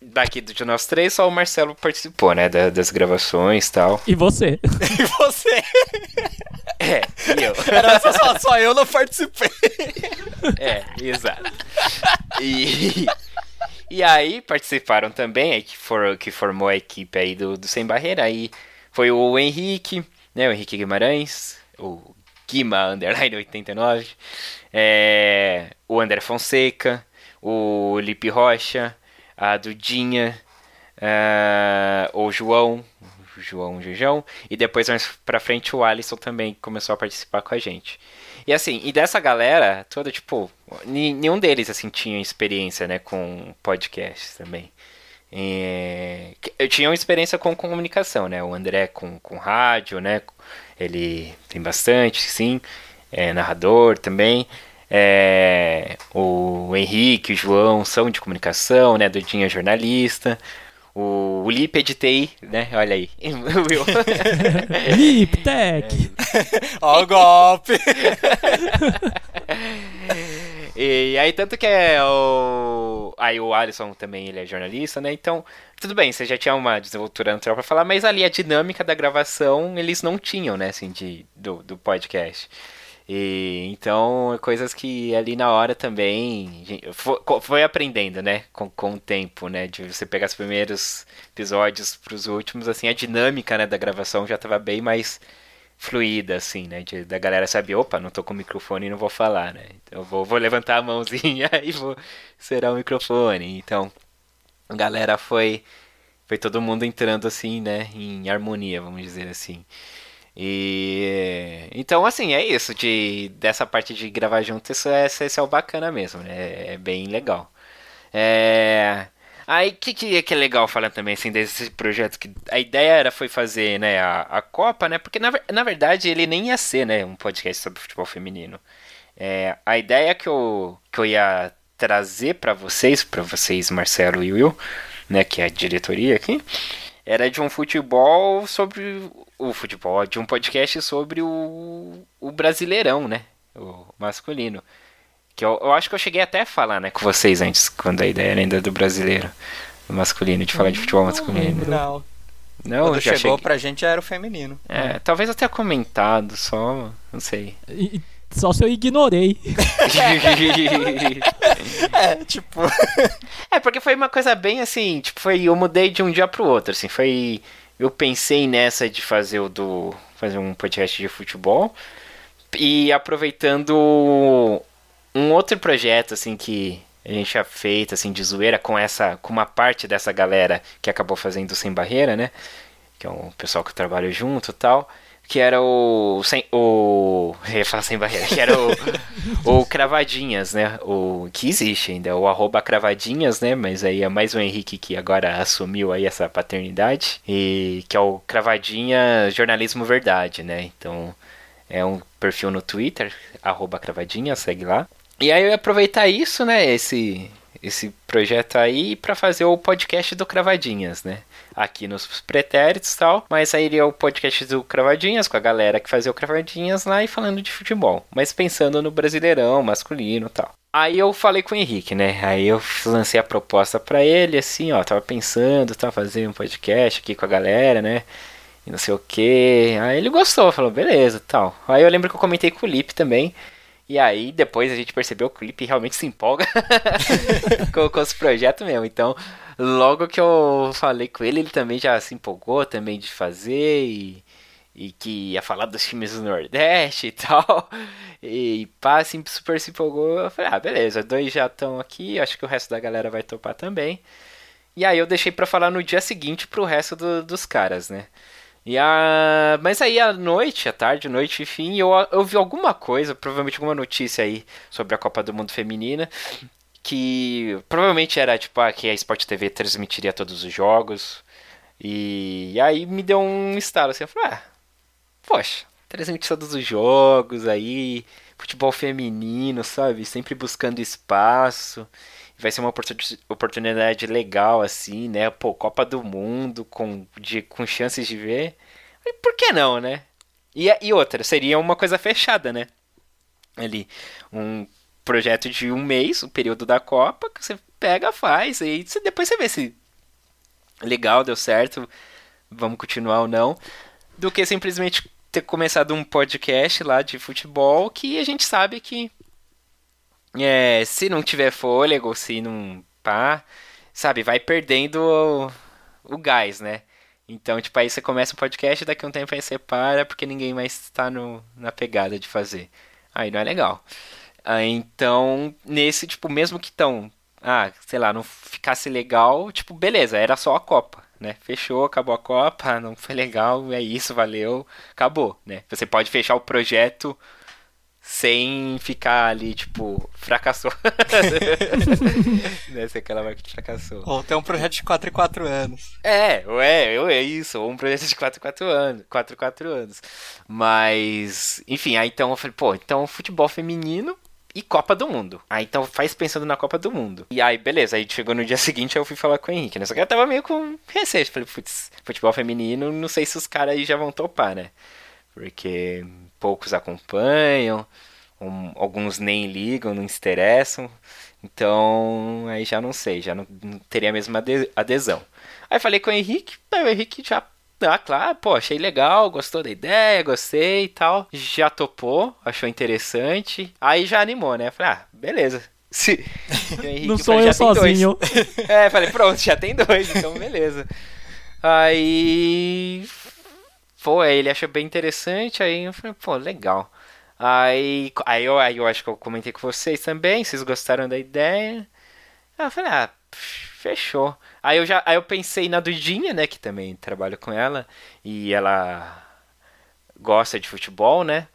daqui de nós três, só o Marcelo participou, né? da- das gravações e tal. E você? E você? É, e eu. Era só, só, só eu não participei. É, exato. E, e aí participaram também, aí que, for, que formou a equipe aí do, do Sem Barreira, aí foi o Henrique, né, o Henrique Guimarães, o Guima Underline 89, é, o André Fonseca, o Lipe Rocha, a Dudinha, ah, o João, João Jujão, e depois mais pra frente o Alisson também começou a participar com a gente. E assim, e dessa galera toda, tipo, nenhum deles, assim, tinha experiência, né, com podcast também. É, que- Eu tinha uma experiência com comunicação, né, o André com, com rádio, né, ele tem bastante, sim, é narrador também. É, o Henrique, o João são de comunicação, né, Dudinha é jornalista. O, o Lipe é de TI, né, olha aí. Lip Tech! Ó o golpe. E aí, tanto que é o. Aí o Alisson também ele é jornalista, né? Então, tudo bem, você já tinha uma desenvoltura natural pra falar, mas ali a dinâmica da gravação eles não tinham, né? Assim, de, do, do podcast. E então, coisas que ali na hora também foi, foi aprendendo, né? Com, com o tempo, né? De você pegar os primeiros episódios pros últimos, assim, a dinâmica né, da gravação já tava bem mais fluida, assim, né? De, da galera saber, opa, não tô com o microfone e não vou falar, né? Então eu vou, vou levantar a mãozinha e vou será o microfone. Então, a galera foi. Foi todo mundo entrando assim, né? Em harmonia, vamos dizer assim. E então assim, é isso, de dessa parte de gravar junto, isso é, isso é o bacana mesmo, né? É bem legal. É, Aí, que, que, que é legal falar também, assim, desse projeto? que A ideia era, foi fazer, né, a, a Copa, né? Porque, na, na verdade, ele nem ia ser, né, um podcast sobre futebol feminino. É, a ideia que eu, que eu ia trazer pra vocês, pra vocês, Marcelo e Will, né, que é a diretoria aqui, era de um futebol sobre o futebol, de um podcast sobre o, o Brasileirão, né, o masculino. Que eu, eu acho que eu cheguei até a falar, né, com vocês antes, quando a ideia era ainda do brasileiro, do masculino, de falar de futebol masculino. Não. Não, Quando já chegou cheguei. pra gente já era o feminino. É, talvez eu tenha comentado só, não sei. E- Só se eu ignorei. É, tipo. É, porque foi uma coisa bem assim, tipo, foi, eu mudei de um dia pro outro, assim, foi, eu pensei nessa de fazer o do, fazer um podcast de futebol, e aproveitando um outro projeto, assim, que a gente tinha feito, assim, de zoeira, com essa, com uma parte dessa galera que acabou fazendo Sem Barreira, né, que é um pessoal que eu trabalho junto tal, que era o, sem, o, eu ia falar Sem Barreira, que era o, o Cravadinhas, né? O que existe ainda, o arroba Cravadinhas, né? Mas aí é mais o Henrique que agora assumiu aí essa paternidade. E que é o Cravadinha Jornalismo Verdade, né? Então é um perfil no Twitter, arroba Cravadinha, segue lá. E aí eu ia aproveitar isso, né? Esse, esse projeto aí para fazer o podcast do Cravadinhas, né? Aqui nos pretéritos e tal. Mas aí iria o podcast do Cravadinhas com a galera que fazia o Cravadinhas lá e falando de futebol. Mas pensando no brasileirão, masculino e tal. Aí eu falei com o Henrique, né? Aí eu lancei a proposta pra ele, assim, ó, tava pensando, tava fazendo um podcast aqui com a galera, né? E não sei o que. Aí ele gostou, falou, beleza, tal. Aí eu lembro que eu comentei com o Lipe também. E aí depois a gente percebeu que o Lipe realmente se empolga com, com os projetos mesmo. Então, logo que eu falei com ele, ele também já se empolgou também de fazer e, e que ia falar dos times do Nordeste e tal. E pá, assim, super se empolgou. Eu falei, ah, beleza, dois já estão aqui, acho que o resto da galera vai topar também. E aí eu deixei pra falar no dia seguinte pro resto do- dos caras, né? E a... Mas aí à noite, à tarde, noite, enfim, eu, eu vi alguma coisa, provavelmente alguma notícia aí sobre a Copa do Mundo Feminina, que provavelmente era tipo ah, que a Sport TV transmitiria todos os jogos. E, e aí me deu um estalo assim, eu falei, ah, poxa, transmite todos os jogos aí, futebol feminino, sabe? Sempre buscando espaço. Vai ser uma oportuni- oportunidade legal, assim, né? Pô, Copa do Mundo, com, de, com chances de ver. E por que não, né? E, e outra, seria uma coisa fechada, né? Ali, um projeto de um mês, o período da Copa, que você pega, faz, e depois você vê se legal, deu certo, vamos continuar ou não, do que simplesmente ter começado um podcast lá de futebol que a gente sabe que é, se não tiver fôlego, se não pá, sabe, vai perdendo o, o gás, né? Então, tipo, aí você começa um podcast, daqui um tempo aí você para, porque ninguém mais tá no, na pegada de fazer. Aí não é legal. Ah, então, nesse, tipo, mesmo que tão, ah, sei lá, não ficasse legal, tipo, beleza, era só a Copa, né? Fechou, acabou a Copa, não foi legal, é isso, valeu, acabou, né? Você pode fechar o projeto sem ficar ali, tipo, fracassou. né? Ser aquela marca que fracassou. Ou tem um projeto de 4 em 4 anos. É, é, eu é isso, ou um projeto de 4 4 anos, 4 4 anos. Mas, enfim, aí então eu falei, pô, então futebol feminino e Copa do Mundo. Aí então faz pensando na Copa do Mundo. E aí, beleza, aí chegou no dia seguinte eu fui falar com o Henrique, né? Só que eu tava meio com receio, falei, putz, futebol feminino, não sei se os caras aí já vão topar, né? Porque poucos acompanham, um- alguns nem ligam, não interessam. Então, aí já não sei, já não, não teria a mesma ade- adesão. Aí falei com o Henrique, o Henrique já, ah, claro, pô, achei legal, gostou da ideia, gostei e tal. Já topou, achou interessante. Aí já animou, né? Falei, ah, beleza. Se, Henrique Não sou eu "Já tem dois." sozinho. É, falei, pronto, já tem dois, então beleza. Aí. Pô, aí ele achou bem interessante, aí eu falei, pô, legal. Aí, aí, eu, aí eu acho que eu comentei com vocês também, vocês gostaram da ideia. Aí eu falei, ah, fechou. Aí eu já aí eu pensei na Dudinha, né, que também trabalho com ela, e ela gosta de futebol, né?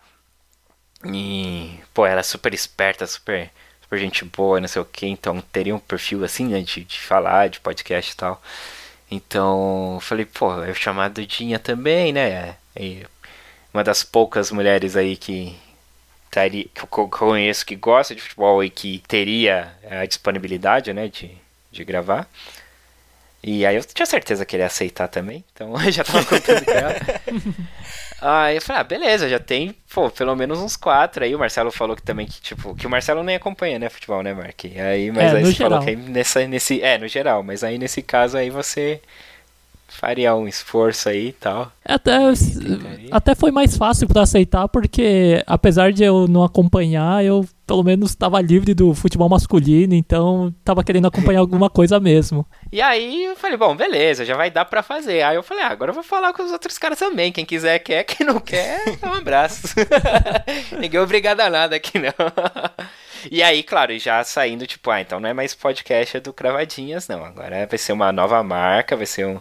E, pô, ela é super esperta, super, super gente boa, não sei o que, então teria um perfil assim, né, de, de falar, de podcast e tal. Então, falei, pô, eu chamar a Dudinha também, né? E uma das poucas mulheres aí que que eu co- conheço que gosta de futebol e que teria a disponibilidade, né, de, de gravar. E aí eu tinha certeza que ele ia aceitar também, então eu já tava contando com ela. Aí eu falei, ah, beleza, já tem, pô, pelo menos uns quatro. Aí o Marcelo falou que também, que, tipo, que o Marcelo nem acompanha, né, futebol, né, Mark? Aí, mas É, aí você falou geral. que aí nessa, nesse, é, no geral, mas aí nesse caso aí você faria um esforço aí e tal. Até, até foi mais fácil pra aceitar, porque apesar de eu não acompanhar, eu pelo menos estava livre do futebol masculino, então tava querendo acompanhar alguma coisa mesmo. E aí eu falei, bom, beleza, já vai dar pra fazer. Aí eu falei, ah, agora eu vou falar com os outros caras também. Quem quiser quer, quem não quer, dá um abraço. Ninguém é obrigado a nada aqui, não. E aí, claro, já saindo, tipo, ah, então não é mais podcast do Cravadinhas, não. Agora vai ser uma nova marca, vai ser um-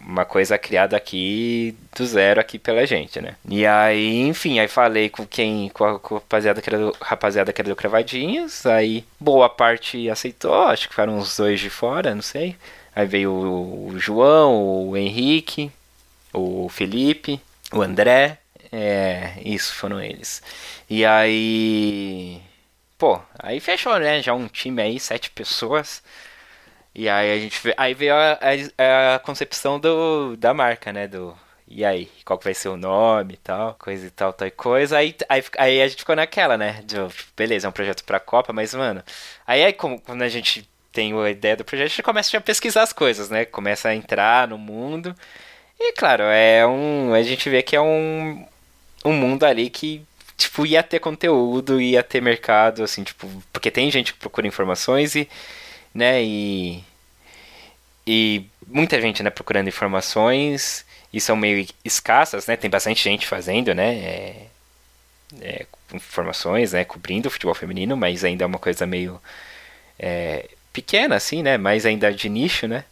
uma coisa criada aqui do zero aqui pela gente, né? E aí, enfim, aí falei com quem, com a, com a rapaziada, que era do, rapaziada que era do Cravadinhas, aí boa parte aceitou, acho que foram uns dois de fora, não sei. Aí veio o, o João, o Henrique, o Felipe, o André, é, isso foram eles. E aí, pô, aí fechou, né? Já um time aí, sete pessoas. E aí a gente vê, aí veio a, a, a concepção do, da marca, né? Do e aí, qual que vai ser o nome e tal, coisa e tal, tal e coisa. Aí, aí, aí a gente ficou naquela, né? De, beleza, é um projeto pra Copa, mas, mano, aí, aí como, quando a gente tem a ideia do projeto, a gente começa a pesquisar as coisas, né? Começa a entrar no mundo. E claro, é um. A gente vê que é um, um mundo ali que, tipo, ia ter conteúdo, ia ter mercado, assim, tipo, porque tem gente que procura informações e né? E, e muita gente, né, procurando informações e são meio escassas, né? Tem bastante gente fazendo, né? É, é, informações, né? Cobrindo o futebol feminino, mas ainda é uma coisa meio é, pequena, assim, né? Mais ainda de nicho, né?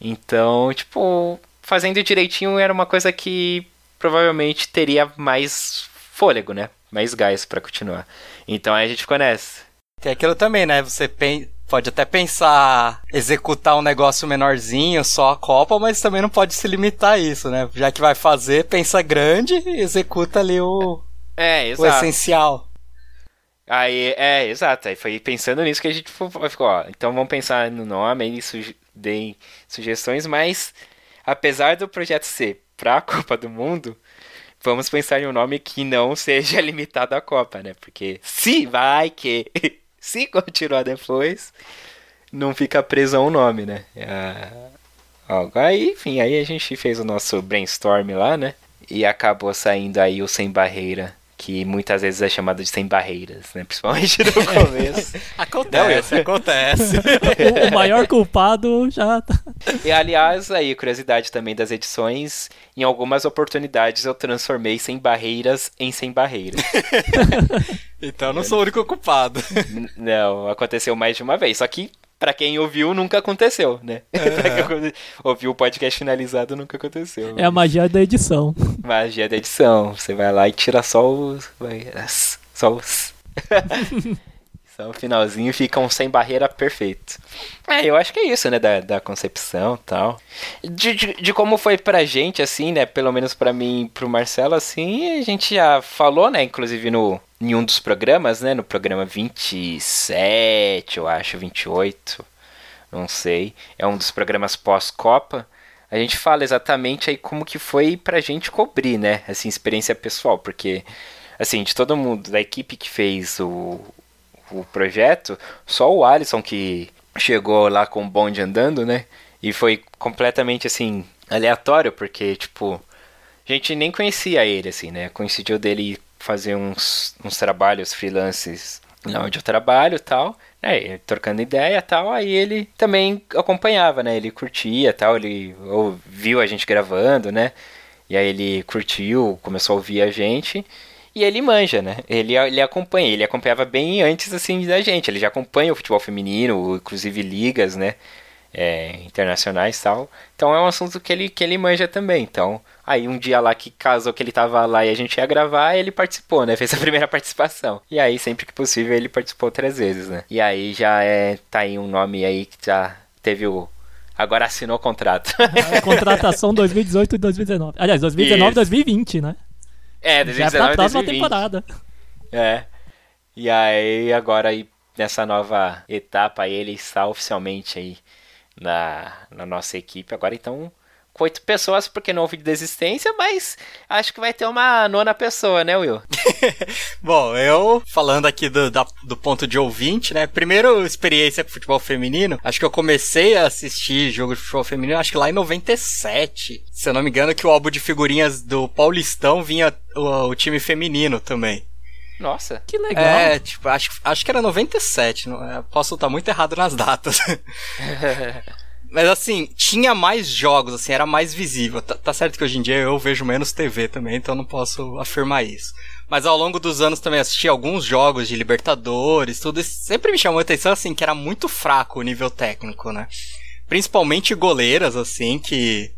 Então, tipo, fazendo direitinho era uma coisa que provavelmente teria mais fôlego, né? Mais gás para continuar. Então aí a gente ficou nessa. Tem aquilo também, né? Você pen- pode até pensar executar um negócio menorzinho, só a Copa, mas também não pode se limitar a isso, né? Já que vai fazer, pensa grande e executa ali o, É, o essencial. Aí, é, exato. Aí foi pensando nisso que a gente ficou, ó. Então vamos pensar no nome, aí suge deem sugestões, mas apesar do projeto ser pra Copa do Mundo, vamos pensar em um nome que não seja limitado à Copa, né? Porque se vai que. se continuar depois, não fica preso a um nome, né? Ah, aí, enfim, aí a gente fez o nosso brainstorm lá, né? E acabou saindo aí o Sem Barreira, que muitas vezes é chamado de Sem Barreiras, né? Principalmente no começo. Acontece, acontece. o, o maior culpado já tá. E aliás, aí, curiosidade também das edições, em algumas oportunidades eu transformei Sem Barreiras em Sem Barreiras. então eu não sou o único culpado. Não, aconteceu mais de uma vez. Só que, pra quem ouviu, nunca aconteu, né? Quem ouviu o podcast finalizado, nunca aconteceu. É a magia da edição. Magia da edição. Você vai lá e tira só os. Só os. só o finalzinho fica um sem barreira perfeito. É, eu acho que é isso, né? Da, da concepção tal. De, de, de como foi pra gente, assim, né? Pelo menos pra mim e pro Marcelo, assim, a gente já falou, né? Inclusive no, em um dos programas, né? No programa 27, eu acho, 28. Não sei. É um dos programas pós-Copa a gente fala exatamente aí como que foi pra gente cobrir, né? Assim, experiência pessoal, porque, assim, de todo mundo, da equipe que fez o, o projeto, só o Alisson que chegou lá com o bonde andando, né? E foi completamente, assim, aleatório, porque, tipo, a gente nem conhecia ele, assim, né? Coincidiu dele fazer uns, uns trabalhos freelances lá onde eu trabalho tal. É, trocando ideia tal, aí ele também acompanhava, né? Ele curtia tal, ele ouviu a gente gravando, né? E aí ele curtiu, começou a ouvir a gente. E ele manja, né? Ele, ele acompanha, ele acompanhava bem antes, assim, da gente. Ele já acompanha o futebol feminino, inclusive ligas, né? É, internacionais e tal. Então é um assunto que ele, que ele manja também. Então, aí um dia lá que casou que ele tava lá e a gente ia gravar, ele participou, né? Fez a primeira participação. E aí, sempre que possível, ele participou três vezes, né? E aí já é. Tá aí um nome aí que já teve o. Agora assinou o contrato. A contratação 2018 e 2019. Aliás, 2019 e Isso. 2020, né? É, Já é 2019 pra próxima 2020. temporada. É. E aí, agora aí, nessa nova etapa, ele está oficialmente aí na, na nossa equipe. Agora, então, com oito pessoas, porque não houve desistência, mas acho que vai ter uma nona pessoa, né, Will? Bom, eu falando aqui do, da- do ponto de ouvinte, né? Primeiro experiência com futebol feminino, acho que eu comecei a assistir jogo de futebol feminino, acho que lá em 97. Se eu não me engano, que o álbum de figurinhas do Paulistão vinha o, o time feminino também. Nossa. Que legal. É, tipo, acho, acho que era 97, não, é, posso estar muito errado nas datas. Mas assim, tinha mais jogos, assim, era mais visível. Tá, tá certo que hoje em dia eu vejo menos TV também, então não posso afirmar isso. Mas ao longo dos anos também assisti alguns jogos de Libertadores, tudo isso sempre me chamou a atenção, assim, que era muito fraco o nível técnico, né? Principalmente goleiras, assim, que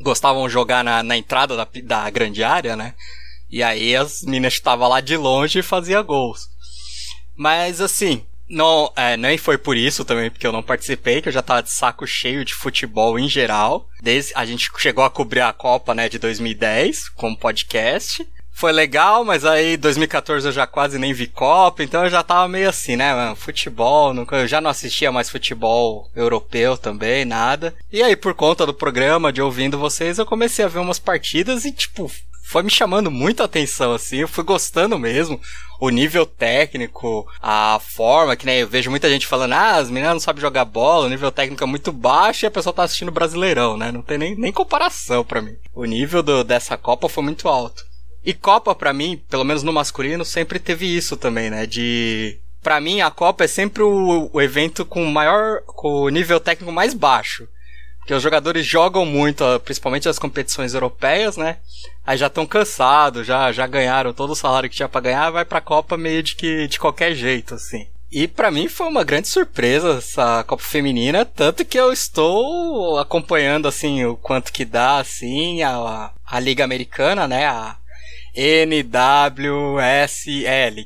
gostavam de jogar na, na entrada da, da grande área, né? E aí as minas estavam lá de longe e fazia gols. Mas assim, não, é, nem foi por isso também, porque eu não participei, que eu já tava de saco cheio de futebol em geral. Desde, a gente chegou a cobrir a Copa, né, de 2010, como podcast. Foi legal, mas aí 2014 eu já quase nem vi Copa, então eu já tava meio assim, né, mano, futebol, nunca, eu já não assistia mais futebol europeu também, nada. E aí, por conta do programa, de ouvindo vocês, eu comecei a ver umas partidas e, tipo, foi me chamando muita atenção, assim, eu fui gostando mesmo. O nível técnico, a forma, que né, eu vejo muita gente falando, ah, as meninas não sabem jogar bola, o nível técnico é muito baixo e a pessoa tá assistindo Brasileirão, né? Não tem nem, nem comparação pra mim. O nível do, dessa Copa foi muito alto. E Copa, pra mim, pelo menos no masculino, sempre teve isso também, né? De. Pra mim, a Copa é sempre o, o evento com maior. com o nível técnico mais baixo. Porque os jogadores jogam muito, principalmente as competições europeias, né? Aí já estão cansados, já, já ganharam todo o salário que tinha pra ganhar, vai pra Copa meio de que de qualquer jeito, assim. E pra mim foi uma grande surpresa essa Copa Feminina, tanto que eu estou acompanhando, assim, o quanto que dá, assim, a, a Liga Americana, né? A NWSL,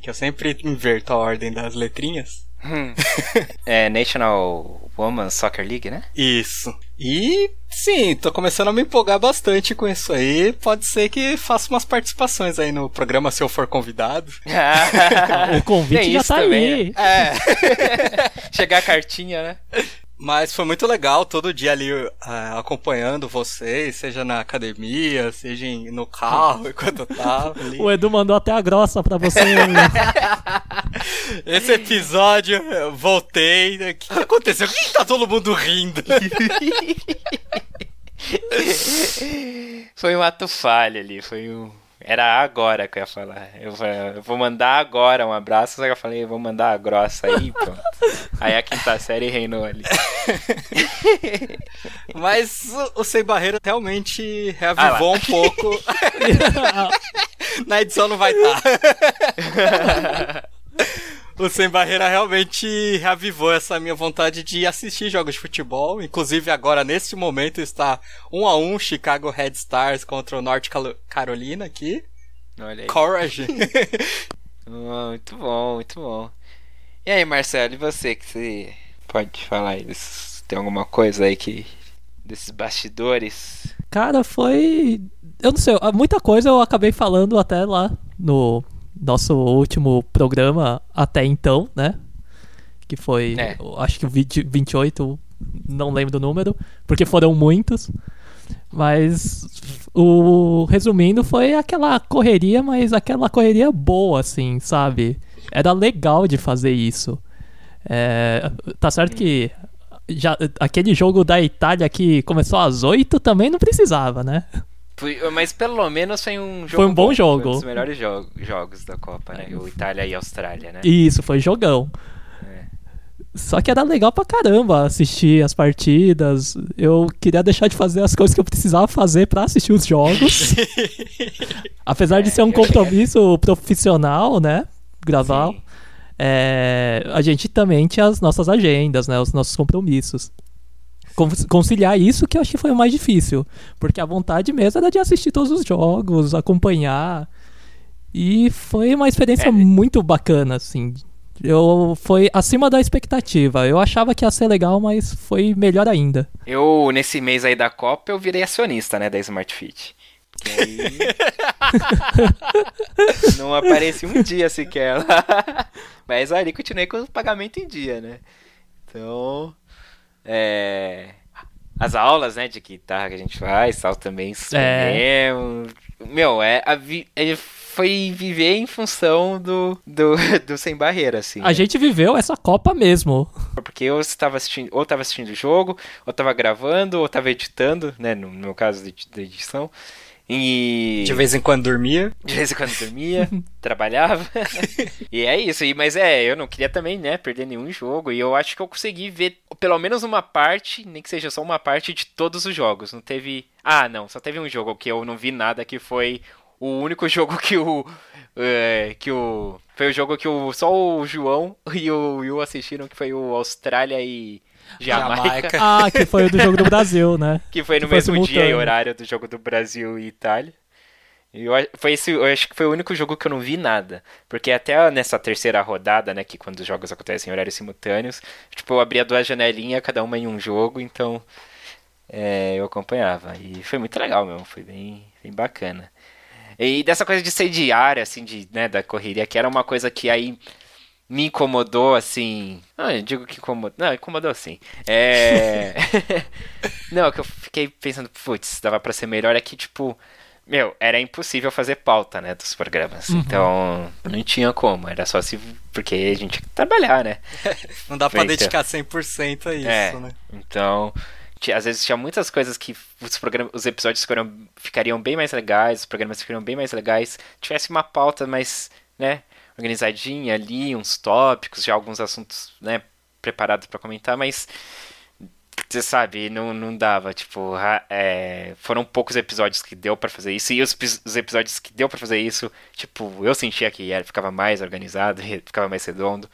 que eu sempre inverto a ordem das letrinhas. É National Women's Soccer League, né? Isso. E sim, tô começando a me empolgar bastante com isso aí. Pode ser que faça umas participações aí no programa se eu for convidado. O convite Tem já isso tá também, aí. É. Chegar a cartinha, né? Mas foi muito legal todo dia ali ah, acompanhando vocês, seja na academia, seja em- no carro, enquanto eu tava ali. O Edu mandou até a grossa pra você. Esse episódio, eu voltei. né? O que, que aconteceu? Por que, tá todo mundo rindo? Foi um ato falho ali, foi um. Era agora que eu ia falar. Eu, eu vou mandar agora um abraço, só que eu falei, eu vou mandar a grossa aí, pronto. Aí a quinta série reinou ali. Mas o, o Sem Barreira realmente reavivou um pouco. Na edição não vai estar. O Sem Barreira realmente reavivou essa minha vontade de assistir jogos de futebol. Inclusive, agora, nesse momento, está 1 a 1 Chicago Red Stars contra o Norte Carolina aqui. Olha aí. Courage. Oh, muito bom, muito bom. E aí, Marcelo, e você que você pode falar aí? Tem alguma coisa aí que. desses bastidores? Cara, foi. Eu não sei, muita coisa eu acabei falando até lá no nosso último programa até então, né? Que foi, É. acho que o 20, 28, não lembro do número, porque foram muitos. Mas o resumindo foi aquela correria, mas aquela correria boa, assim, sabe? Era legal de fazer isso. É, tá certo que já, aquele jogo da Itália que começou às 8 também não precisava, né? Foi- mas pelo menos foi um jogo. Foi um bom jogo. Foi um dos melhores jo- jogos da Copa, né? O Itália e Austrália, né? Isso, foi jogão. É. Só que era legal pra caramba assistir as partidas. Eu queria deixar de fazer as coisas que eu precisava fazer pra assistir os jogos. Apesar de ser um compromisso profissional, né? Gravar. É, a gente também tinha as nossas agendas, né? Os nossos compromissos. Con- Conciliar isso que eu que foi o mais difícil. Porque a vontade mesmo era de assistir todos os jogos, acompanhar. E foi uma experiência É. muito bacana, assim. Eu, foi acima da expectativa. Eu achava que ia ser legal, mas foi melhor ainda. Eu, nesse mês aí da Copa, eu virei acionista, né, da Smart Fit. Que aí... Não apareci um dia sequer lá. Mas ali continuei com o pagamento em dia, né? Então. É. As aulas, né, de guitarra que a gente faz, tal, também suspendemos. Meu, é, a vi- é, foi viver em função do, do, do Sem Barreira, assim. A gente viveu essa Copa mesmo. Porque eu estava assistindo, ou estava assistindo o jogo, ou estava gravando, ou estava editando, né? No meu caso de, de edição. E. De vez em quando dormia. De vez em quando dormia, trabalhava. e é isso. E, mas é, eu não queria também, né, perder nenhum jogo. E eu acho que eu consegui ver pelo menos uma parte, nem que seja só uma parte de todos os jogos. Não teve. Ah, não, só teve um jogo que eu não vi nada, que foi o único jogo que o. é, que o. Foi o jogo que o, só o João e o Will assistiram, que foi o Austrália e Jamaica. Jamaica. Ah, que foi o do jogo do Brasil, né? Que foi no Que foi mesmo dia e horário do jogo do Brasil e Itália. E Eu, foi esse, eu acho que foi o único jogo que eu não vi nada. Porque até nessa terceira rodada, né, que quando os jogos acontecem em horários simultâneos, tipo, eu abria duas janelinhas, cada uma em um jogo, então é, eu acompanhava. E foi muito legal mesmo, foi bem, bem bacana. E dessa coisa de ser diária, assim, de, né, da correria, que era uma coisa que aí me incomodou, assim. Não, eu digo que incomodou. Não, incomodou sim. É. não, que eu fiquei pensando, putz, dava pra ser melhor é que, tipo. Meu, era impossível fazer pauta, né, dos programas. Então, não tinha como. Era só se. Porque a gente tinha que trabalhar, né? Não dá pra Eita. dedicar 100% a isso, É. né? Então, às vezes tinha muitas coisas que os, programas, os episódios ficariam, ficariam bem mais legais, os programas ficariam bem mais legais, tivesse uma pauta mais, né, organizadinha ali, uns tópicos, já alguns assuntos, né, preparados pra comentar, mas você sabe, não, não dava, tipo, é, foram poucos episódios que deu pra fazer isso, e os, os episódios que deu pra fazer isso, tipo, eu sentia que era, ficava mais organizado, ficava mais redondo,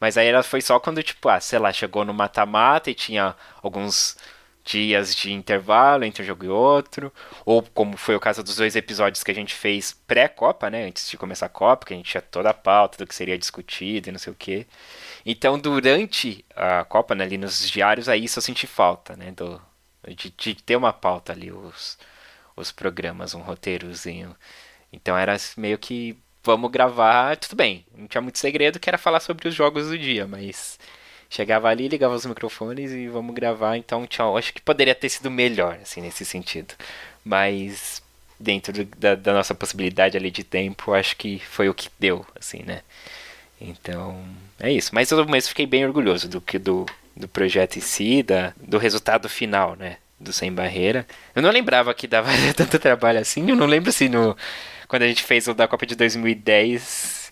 mas aí ela foi só quando, tipo, ah, sei lá, chegou no mata-mata e tinha alguns. Dias de intervalo entre um jogo e outro, ou como foi o caso dos dois episódios que a gente fez pré-Copa, né, antes de começar a Copa, que a gente tinha toda a pauta do que seria discutido e não sei o que. Então, durante a Copa, né, ali nos diários, aí isso eu senti falta, né, do, de, de ter uma pauta ali, os, os programas, um roteirozinho. Então era meio que vamos gravar, tudo bem. Não tinha muito segredo que era falar sobre os jogos do dia, mas chegava ali, ligava os microfones e vamos gravar. Então, tchau, acho que poderia ter sido melhor, assim, nesse sentido. Mas dentro do, da, da, nossa possibilidade ali de tempo, acho que foi o que deu, assim, né? Então, é isso. Mas eu mas fiquei bem orgulhoso do que do, do projeto em si, da, do resultado final, né? Do Sem Barreira. Eu não lembrava que dava tanto trabalho assim. Eu não lembro se no quando a gente fez o da Copa de 2010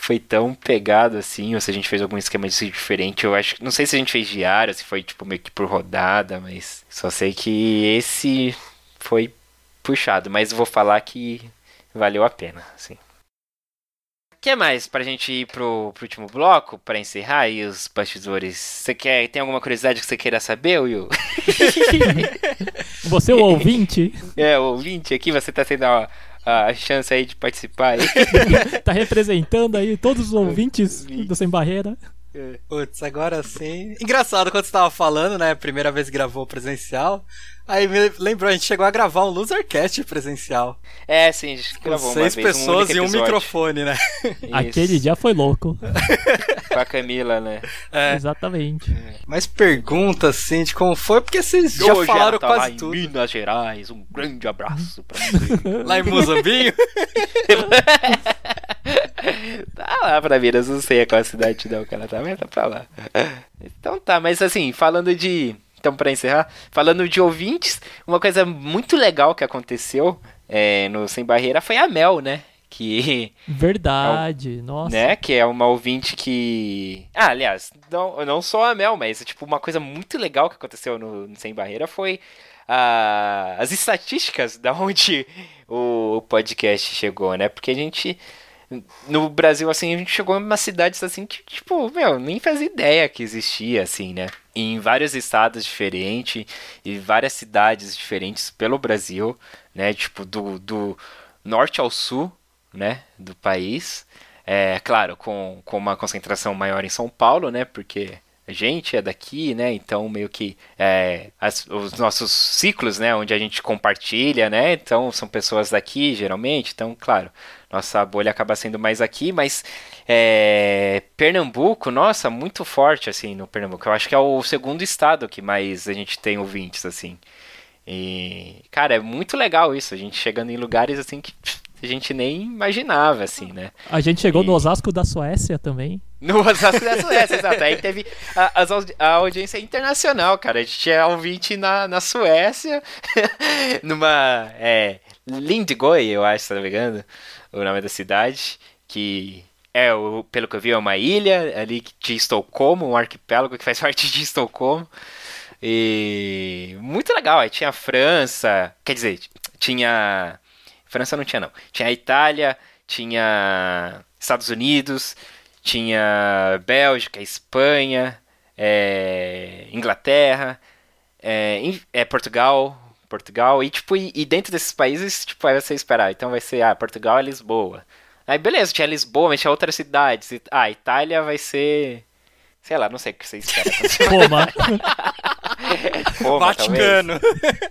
foi tão pegado assim, ou se a gente fez algum esquema disso diferente. Eu acho, não sei se a gente fez diário, se foi tipo meio que por rodada, mas só sei que esse foi puxado, mas vou falar que valeu a pena, assim. O que mais pra gente ir pro, pro último bloco, para encerrar aí os bastidores? Você quer, tem alguma curiosidade que você queira saber, Will? você é o ouvinte? É, o ouvinte aqui, você tá sendo a, a chance aí de participar aí. tá representando aí todos os ouvintes do Sem Barreira. É. Putz, agora sim. Engraçado quando você tava falando, né? Primeira vez que gravou presencial. Aí me lembrou, a gente chegou a gravar um Losercast presencial. É, sim, a gente gravou seis uma vez, pessoas um e um microfone, né? Isso. Aquele dia foi louco. Com a Camila, né? É. Exatamente. Mas pergunta, assim, de como foi, porque vocês já Hoje falaram tá quase lá em tudo. Minas Gerais, um grande abraço pra você. Lá em Mozambinho. tá lá pra Minas, não sei qual cidade não que ela tá, mas tá pra lá. Então tá, mas assim, falando de. Então, pra encerrar, falando de ouvintes, uma coisa muito legal que aconteceu é, no Sem Barreira foi a Mel, né? Que. Verdade, é, nossa. Né? Que é uma ouvinte que. Ah, aliás, não, não só a Mel, mas tipo, uma coisa muito legal que aconteceu no, no Sem Barreira foi as estatísticas da onde o podcast chegou, né? Porque a gente no Brasil, assim, a gente chegou em umas cidades assim que, tipo, meu, nem fazia ideia que existia, assim, né? Em vários estados diferentes e várias cidades diferentes pelo Brasil, né? Tipo, do, do norte ao sul, né? Do país. É, claro, com, com uma concentração maior em São Paulo, né? Porque a gente é daqui, né? Então, meio que é, as, os nossos ciclos, né? Onde a gente compartilha, né? Então, são pessoas daqui, geralmente. Então, claro, nossa bolha acaba sendo mais aqui, mas é, Pernambuco, nossa, muito forte, assim, no Pernambuco. Eu acho que é o segundo estado que mais a gente tem ouvintes, assim. E, cara, é muito legal isso. A gente chegando em lugares, assim, que a gente nem imaginava, assim, né? A gente chegou E- no Osasco da Suécia também. No Osasco da Suécia, exato. Aí teve a, a audiência internacional, cara. A gente tinha ouvinte na, na Suécia, numa. É, Lindgoi, eu acho, se não me engano, o nome da cidade. Que é, o, pelo que eu vi, é uma ilha ali de Estocolmo, um arquipélago que faz parte de Estocolmo. E muito legal. Aí tinha a França, quer dizer, tinha. França não tinha, não. Tinha a Itália, tinha Estados Unidos, tinha Bélgica, Espanha, é, Inglaterra, é, é, Portugal, Portugal, e tipo, e, e dentro desses países, tipo, aí você esperar, então vai ser, ah, Portugal é Lisboa. Aí beleza, tinha Lisboa, mas tinha outras cidades. Ah, Itália vai ser, sei lá, não sei o que você espera. Roma. Roma, talvez. Vaticano.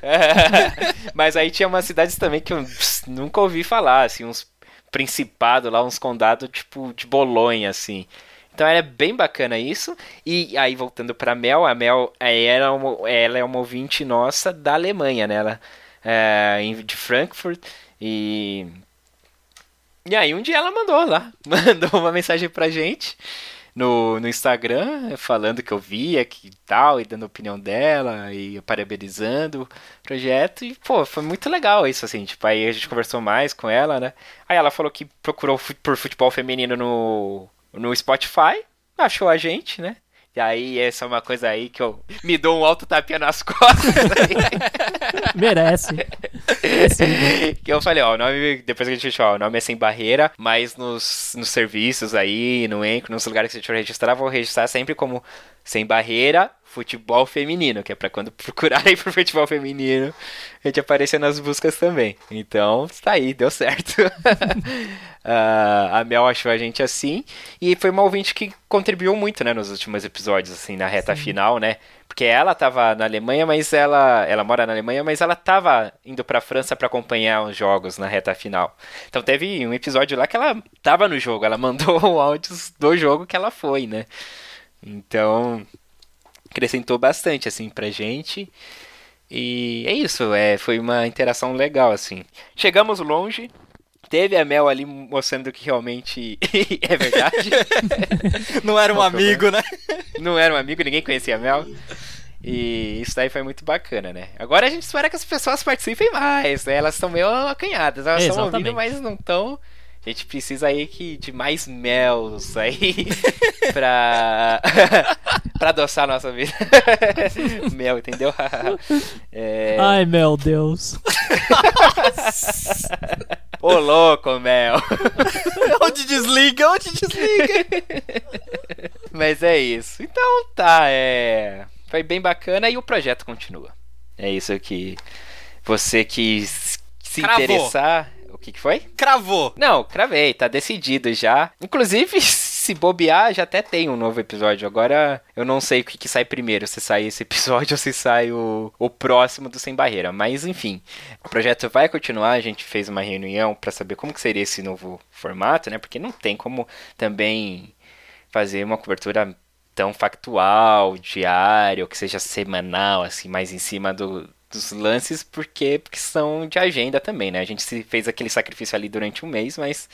É, Mas aí tinha umas cidades também que eu nunca ouvi falar, assim, uns principados lá, uns condados tipo de Bolonha, assim. Então era bem bacana isso. E aí voltando pra Mel, a Mel aí era uma, ela é uma ouvinte nossa da Alemanha, né? Ela é de Frankfurt e e aí um dia ela mandou lá, mandou uma mensagem pra gente no, no Instagram, falando que eu via que tal, e dando a opinião dela, e parabenizando o projeto, e pô, foi muito legal isso, assim, tipo, aí a gente conversou mais com ela, né? Aí ela falou que procurou por futebol feminino no, no Spotify, achou a gente, né? E aí, essa é uma coisa aí que eu me dou um alto tapinha nas costas. Merece. Merece. que eu falei, ó, o nome, depois que a gente fechou, ó, o nome é Sem Barreira, mas nos, nos serviços aí, no Enco, nos lugares que a gente for registrar, vou registrar sempre como Sem Barreira Futebol Feminino, que é pra quando procurarem por futebol feminino, a gente aparecer nas buscas também. Então, está aí, deu certo. Ah, a Mel achou a gente assim, e foi uma ouvinte que contribuiu muito, né, nos últimos episódios, assim, na reta final, né? Porque ela tava na Alemanha, mas ela, ela mora na Alemanha, mas ela tava indo pra França para acompanhar os jogos na reta final. Então teve um episódio lá que ela tava no jogo, ela mandou áudios do jogo que ela foi, né? Então, acrescentou bastante, assim, pra gente. E é isso, é, foi uma interação legal, assim. Chegamos longe, teve a Mel ali mostrando que realmente é verdade. Não era um Não, amigo, né? Não era um amigo, ninguém conhecia a Mel. E isso daí foi muito bacana, né? Agora a gente espera que as pessoas participem mais, né? Elas estão meio acanhadas, elas estão ouvindo, mas não estão. A gente precisa aí que de mais mels aí pra, pra adoçar a nossa vida. Mel, entendeu? É... Ai, meu Deus. Ô louco, Mel. onde desliga, onde desliga. Mas é isso. Então tá, é. Foi bem bacana e o projeto continua. É isso que. Você que se Cravou. interessar. O que, que foi? Cravou. Não, cravei, tá decidido já. Inclusive, se bobear, já até tem um novo episódio. Agora eu não sei o que, que sai primeiro, se sai esse episódio ou se sai o, o próximo do Sem Barreira. Mas enfim, o projeto vai continuar. A gente fez uma reunião pra saber como que seria esse novo formato, né? Porque não tem como também fazer uma cobertura tão factual, diária, ou que seja semanal, assim, mais em cima do, dos lances, porque, porque são de agenda também, né? A gente se fez aquele sacrifício ali durante um mês, mas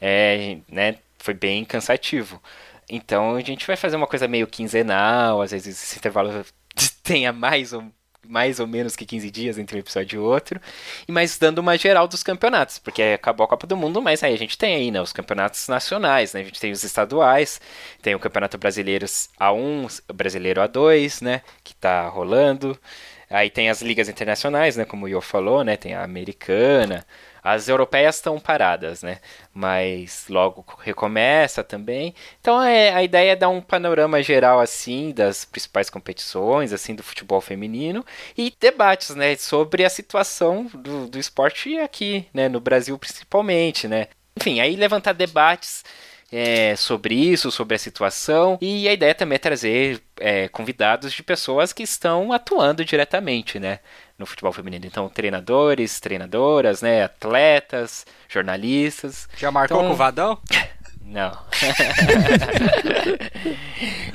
é, né, foi bem cansativo. Então a gente vai fazer uma coisa meio quinzenal, às vezes esse intervalo tenha mais ou, mais ou menos que 15 dias entre um episódio e outro, e mas dando uma geral dos campeonatos, porque acabou a Copa do Mundo, mas aí a gente tem aí, né, os campeonatos nacionais, né, a gente tem os estaduais, tem o Campeonato Brasileiro A1, o Brasileiro A2, né, que tá rolando, aí tem as ligas internacionais, né, como o Yo falou, né, tem a americana, as europeias estão paradas, né? Mas logo recomeça também. Então é, a ideia é dar um panorama geral assim das principais competições, assim do futebol feminino e debates, né, sobre a situação do, do esporte aqui, né, no Brasil principalmente, né? Enfim, aí levantar debates é, sobre isso, sobre a situação. E a ideia também é trazer é, convidados de pessoas que estão atuando diretamente, né? No futebol feminino. Então, treinadores, treinadoras, né? Atletas, jornalistas. Já marcou Então- com o Vadão? Não.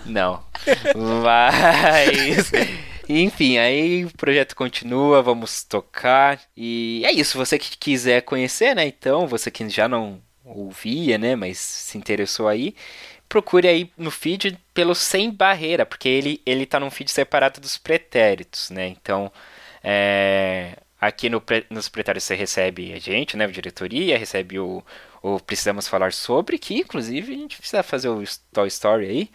Não. Mas. Enfim, aí o projeto continua, vamos tocar. E é isso, você que quiser conhecer, né? Então, você que já não ouvia, né? Mas se interessou aí, procure aí no feed pelo Sem Barreira, porque ele, ele tá num feed separado dos pretéritos, né? Então, é, aqui no, nos pretéritos você recebe a gente, né? A diretoria, recebe o, o Precisamos Falar Sobre, que inclusive a gente precisa fazer o Toy Story aí,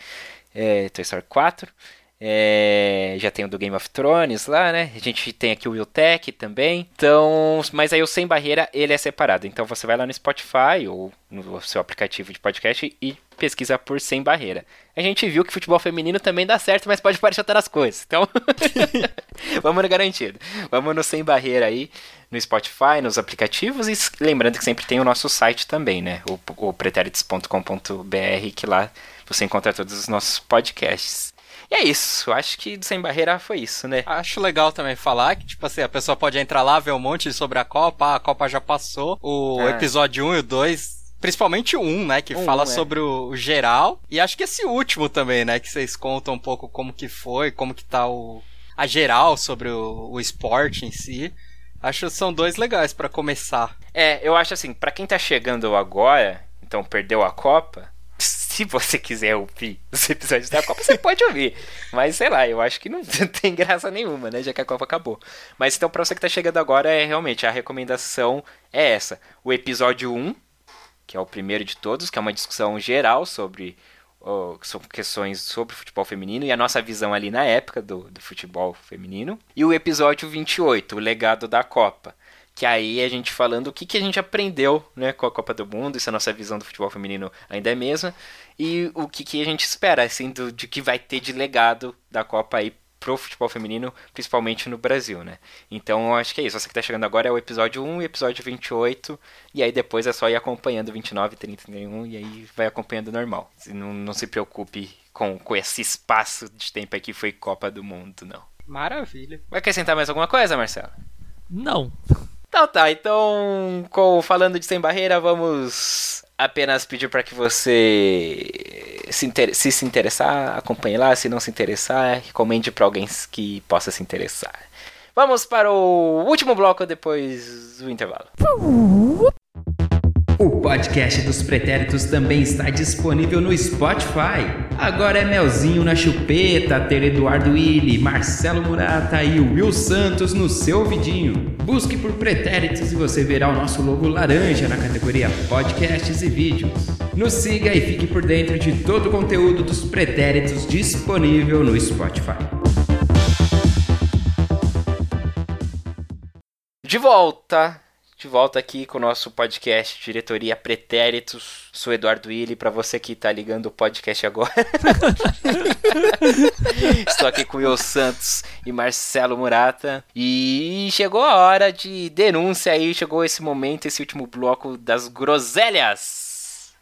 é, Toy Story 4. É, já tem o do Game of Thrones lá, né? A gente tem aqui o Will Tech também. Então, mas aí o Sem Barreira, ele é separado. Então você vai lá no Spotify ou no seu aplicativo de podcast e pesquisa por Sem Barreira. A gente viu que futebol feminino também dá certo, mas pode parecer outras coisas. Então, vamos no garantido. Vamos no Sem Barreira aí, no Spotify, nos aplicativos. E lembrando que sempre tem o nosso site também, né? O, o pretéritos.com.br, que lá você encontra todos os nossos podcasts. E é isso, acho que Sem Barreira foi isso, né? Acho legal também falar que, tipo assim, a pessoa pode entrar lá, ver um monte sobre a Copa, ah, a Copa já passou, o Ah. episódio 1 e o 2, principalmente o 1, né, que O fala um, é. sobre o, geral, e acho que esse último também, né, que vocês contam um pouco como que foi, como que tá o, a geral sobre o, o esporte em si. Acho que são dois legais pra começar. É, eu acho assim, pra quem tá chegando agora, então perdeu a Copa, se você quiser ouvir os episódios da Copa, você pode ouvir. Mas sei lá, eu acho que não tem graça nenhuma, né? Já que a Copa acabou. Mas então, pra você que tá chegando agora, é realmente a recomendação é essa: o episódio 1, que é o primeiro de todos, que é uma discussão geral sobre, questões sobre futebol feminino e a nossa visão ali na época do, do futebol feminino. E o episódio 28, o legado da Copa Que aí a gente falando o que, que a gente aprendeu né, com a Copa do Mundo, se a nossa visão do futebol feminino ainda é a mesma, e o que, que a gente espera, assim, do, de que vai ter de legado da Copa aí pro futebol feminino, principalmente no Brasil, né? Então eu acho que é isso. Você que tá chegando agora é o episódio 1 e episódio 28, e aí depois é só ir acompanhando 29, 30, 31, e aí vai acompanhando normal. Não, não se preocupe com, com esse espaço de tempo aí que foi Copa do Mundo, não. Maravilha. Vai acrescentar mais alguma coisa, Marcelo? Não. Então tá, então, com, falando de Sem Barreira, vamos apenas pedir para que você se, inter se se interessar, acompanhe lá, se não se interessar, recomende para alguém que possa se interessar. Vamos para o último bloco depois do intervalo. O podcast dos pretéritos também está disponível no Spotify. Agora é Melzinho na chupeta, ter Eduardo Willi, Marcelo Murata e Will Santos no seu ouvidinho. Busque por pretéritos e você verá o nosso logo laranja na categoria podcasts e vídeos. Nos siga e fique por dentro de todo o conteúdo dos pretéritos disponível no Spotify. De volta, de volta aqui com o nosso podcast Diretoria Pretéritos. Sou Eduardo Willi, para você que tá ligando o podcast agora. Estou aqui com o Will Santos e Marcelo Murata. E chegou a hora de denúncia aí, chegou esse momento, esse último bloco das groselhas.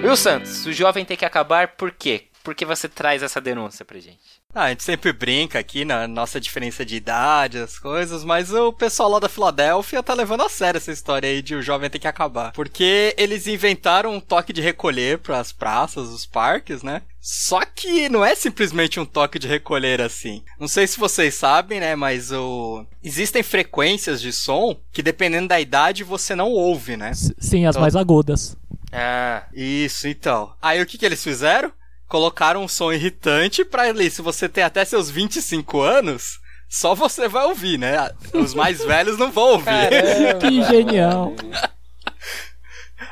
Will Santos, o jovem tem que acabar por quê? Por que você traz essa denúncia pra gente? Ah, a gente sempre brinca aqui na nossa diferença de idade, as coisas, mas o pessoal lá da Filadélfia tá levando a sério essa história aí de o jovem ter que acabar. Porque eles inventaram um toque de recolher pras praças, os parques, né? Só que não é simplesmente um toque de recolher assim. Não sei se vocês sabem, né, mas o existem frequências de som que dependendo da idade você não ouve, né? S- Sim, as Então- mais agudas. Ah, Isso, então. Aí o que que eles fizeram? Colocaram um som irritante pra ali, se você tem até seus 25 anos, só você vai ouvir, né? Os mais velhos não vão ouvir. Que genial.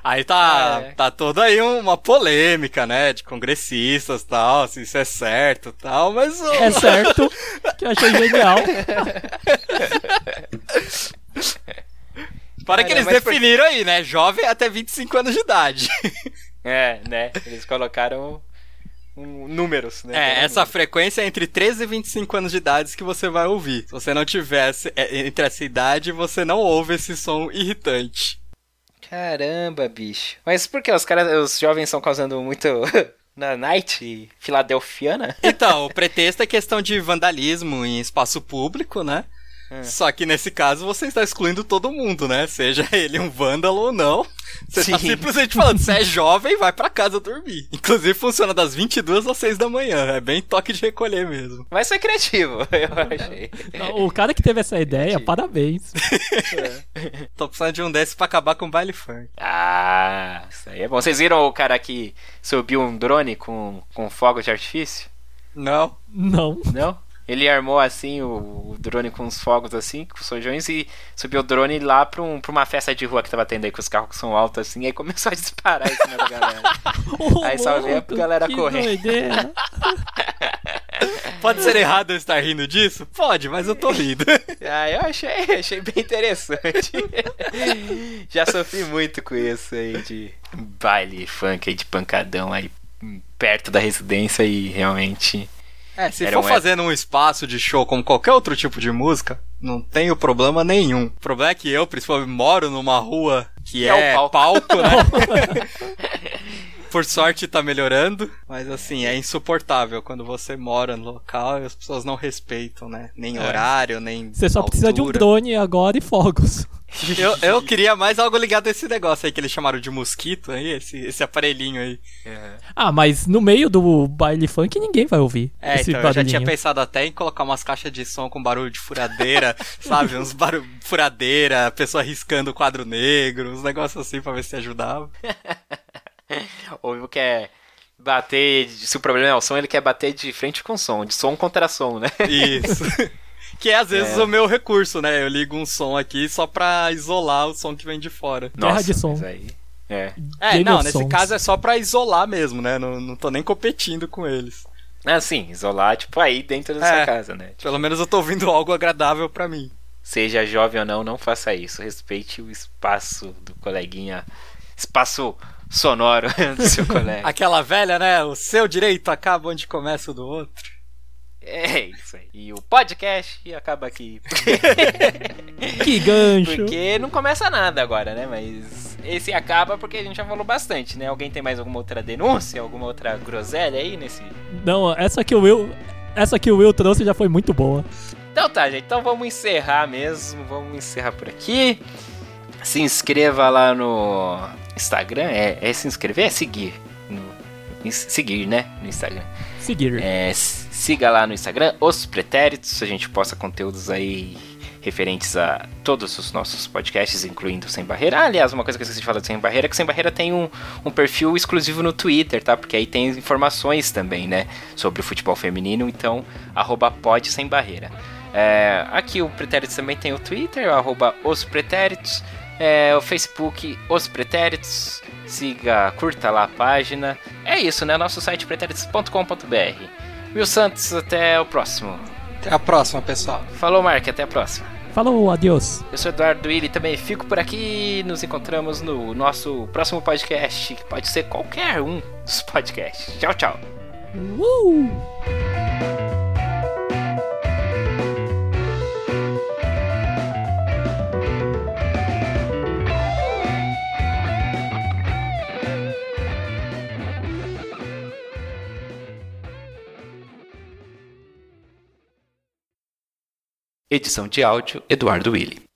Aí tá, É. tá toda aí uma polêmica, né? De congressistas e tal, se isso é certo e tal, mas o- É certo que eu achei genial. para que Cara, eles mas por- definiram aí, né? Jovem até 25 anos de idade. é, né? Eles colocaram um, números, né? É, essa frequência é entre 13 e 25 anos de idade que você vai ouvir. Se você não tivesse é, entre essa idade, você não ouve esse som irritante. Caramba, bicho. Mas por que os caras, os jovens estão causando muito na night filadelfiana? Então, o pretexto é questão de vandalismo em espaço público, né? Só que nesse caso você está excluindo todo mundo, né? Seja ele um vândalo ou não. Você está Sim. simplesmente falando, você é jovem, vai pra casa dormir. Inclusive funciona das 22 às 6 da manhã. É bem toque de recolher mesmo. Mas foi criativo, eu achei. O cara que teve essa ideia, parabéns. Tô precisando de um desses pra acabar com o baile funk. Ah, isso aí é bom. Vocês viram o cara que subiu um drone com, com fogo de artifício? Não. Não. Não? Ele armou assim o, o drone com os fogos assim, com os sojões, e subiu o drone lá pra, um, pra uma festa de rua que tava tendo aí com os carros que são altos assim, e aí começou a disparar em cima da galera. Aí só veio a galera que correndo. doideira. Pode ser errado eu estar rindo disso? Pode, mas eu tô rindo. Ah, eu achei, achei bem interessante. Já sofri muito com isso aí de baile funk aí de pancadão aí perto da residência e realmente. É, se Era for um- fazendo um espaço de show como qualquer outro tipo de música, não tenho problema nenhum. O problema é que eu, principalmente, moro numa rua que É o é, palco. palco, né? Por sorte tá melhorando, mas assim, é insuportável quando você mora no local e as pessoas não respeitam, né? Nem horário, nem. Você só precisa de um altura. drone agora e fogos. Eu, eu queria mais algo ligado a esse negócio aí que eles chamaram de mosquito aí, esse, esse aparelhinho aí. Ah, mas no meio do baile funk ninguém vai ouvir É, esse então, eu já tinha barulhinho. pensado até em colocar umas caixas de som com barulho de furadeira, sabe? Uns barulho furadeira, pessoa riscando o quadro negro, uns negócios assim pra ver se ajudava. Ou quer bater. Se o problema é o som, ele quer bater de frente com som, de som contra som, né? Isso. que é às vezes o meu recurso, né? Eu ligo um som aqui só pra isolar o som que vem de fora. Guerra de som. aí. É. É, não, nesse Songs. caso é só pra isolar mesmo, né? Não, não tô nem competindo com eles. Assim, isolar, tipo, aí dentro da É. sua casa, né? Tipo, Pelo menos eu tô ouvindo algo agradável pra mim. seja jovem ou não, não faça isso. Respeite o espaço do coleguinha. Espaço sonoro do seu colega. Aquela velha, né? O seu direito acaba onde começa o do outro. É isso aí. E o podcast acaba aqui. Que gancho. Porque não começa nada agora, né? Mas esse acaba porque a gente já falou bastante, né? Alguém tem mais alguma outra denúncia? Alguma outra groselha aí nesse. Não, essa que o Will. Essa que o Will trouxe já foi muito boa. Então tá, gente. Então vamos encerrar mesmo. Vamos encerrar por aqui. Se inscreva lá no Instagram. É, é se inscrever? É seguir. No, seguir, né? No Instagram. Seguir. É, siga lá no Instagram, Os Pretéritos, a gente posta conteúdos aí referentes a todos os nossos podcasts, incluindo Sem Barreira. Ah, aliás, uma coisa que eu esqueci de falar do Sem Barreira é que Sem Barreira tem um, um perfil exclusivo no Twitter, tá? Porque aí tem informações também, né? Sobre o futebol feminino, então, arroba pod Sem Barreira. É, aqui o Pretéritos também tem o Twitter, arroba Os Pretéritos. É, o Facebook Os Pretéritos. Siga, curta lá a página. É isso, né? Nosso site pretéritos.com.br. Will Santos, até o próximo. Até a próxima, pessoal. Falou, Mark, até a próxima. Falou, adiós. Eu sou Eduardo Willi, também fico por aqui. Nos encontramos no nosso próximo podcast, que pode ser qualquer um dos podcasts. Tchau, tchau. Uh! Edição de áudio Eduardo Willi.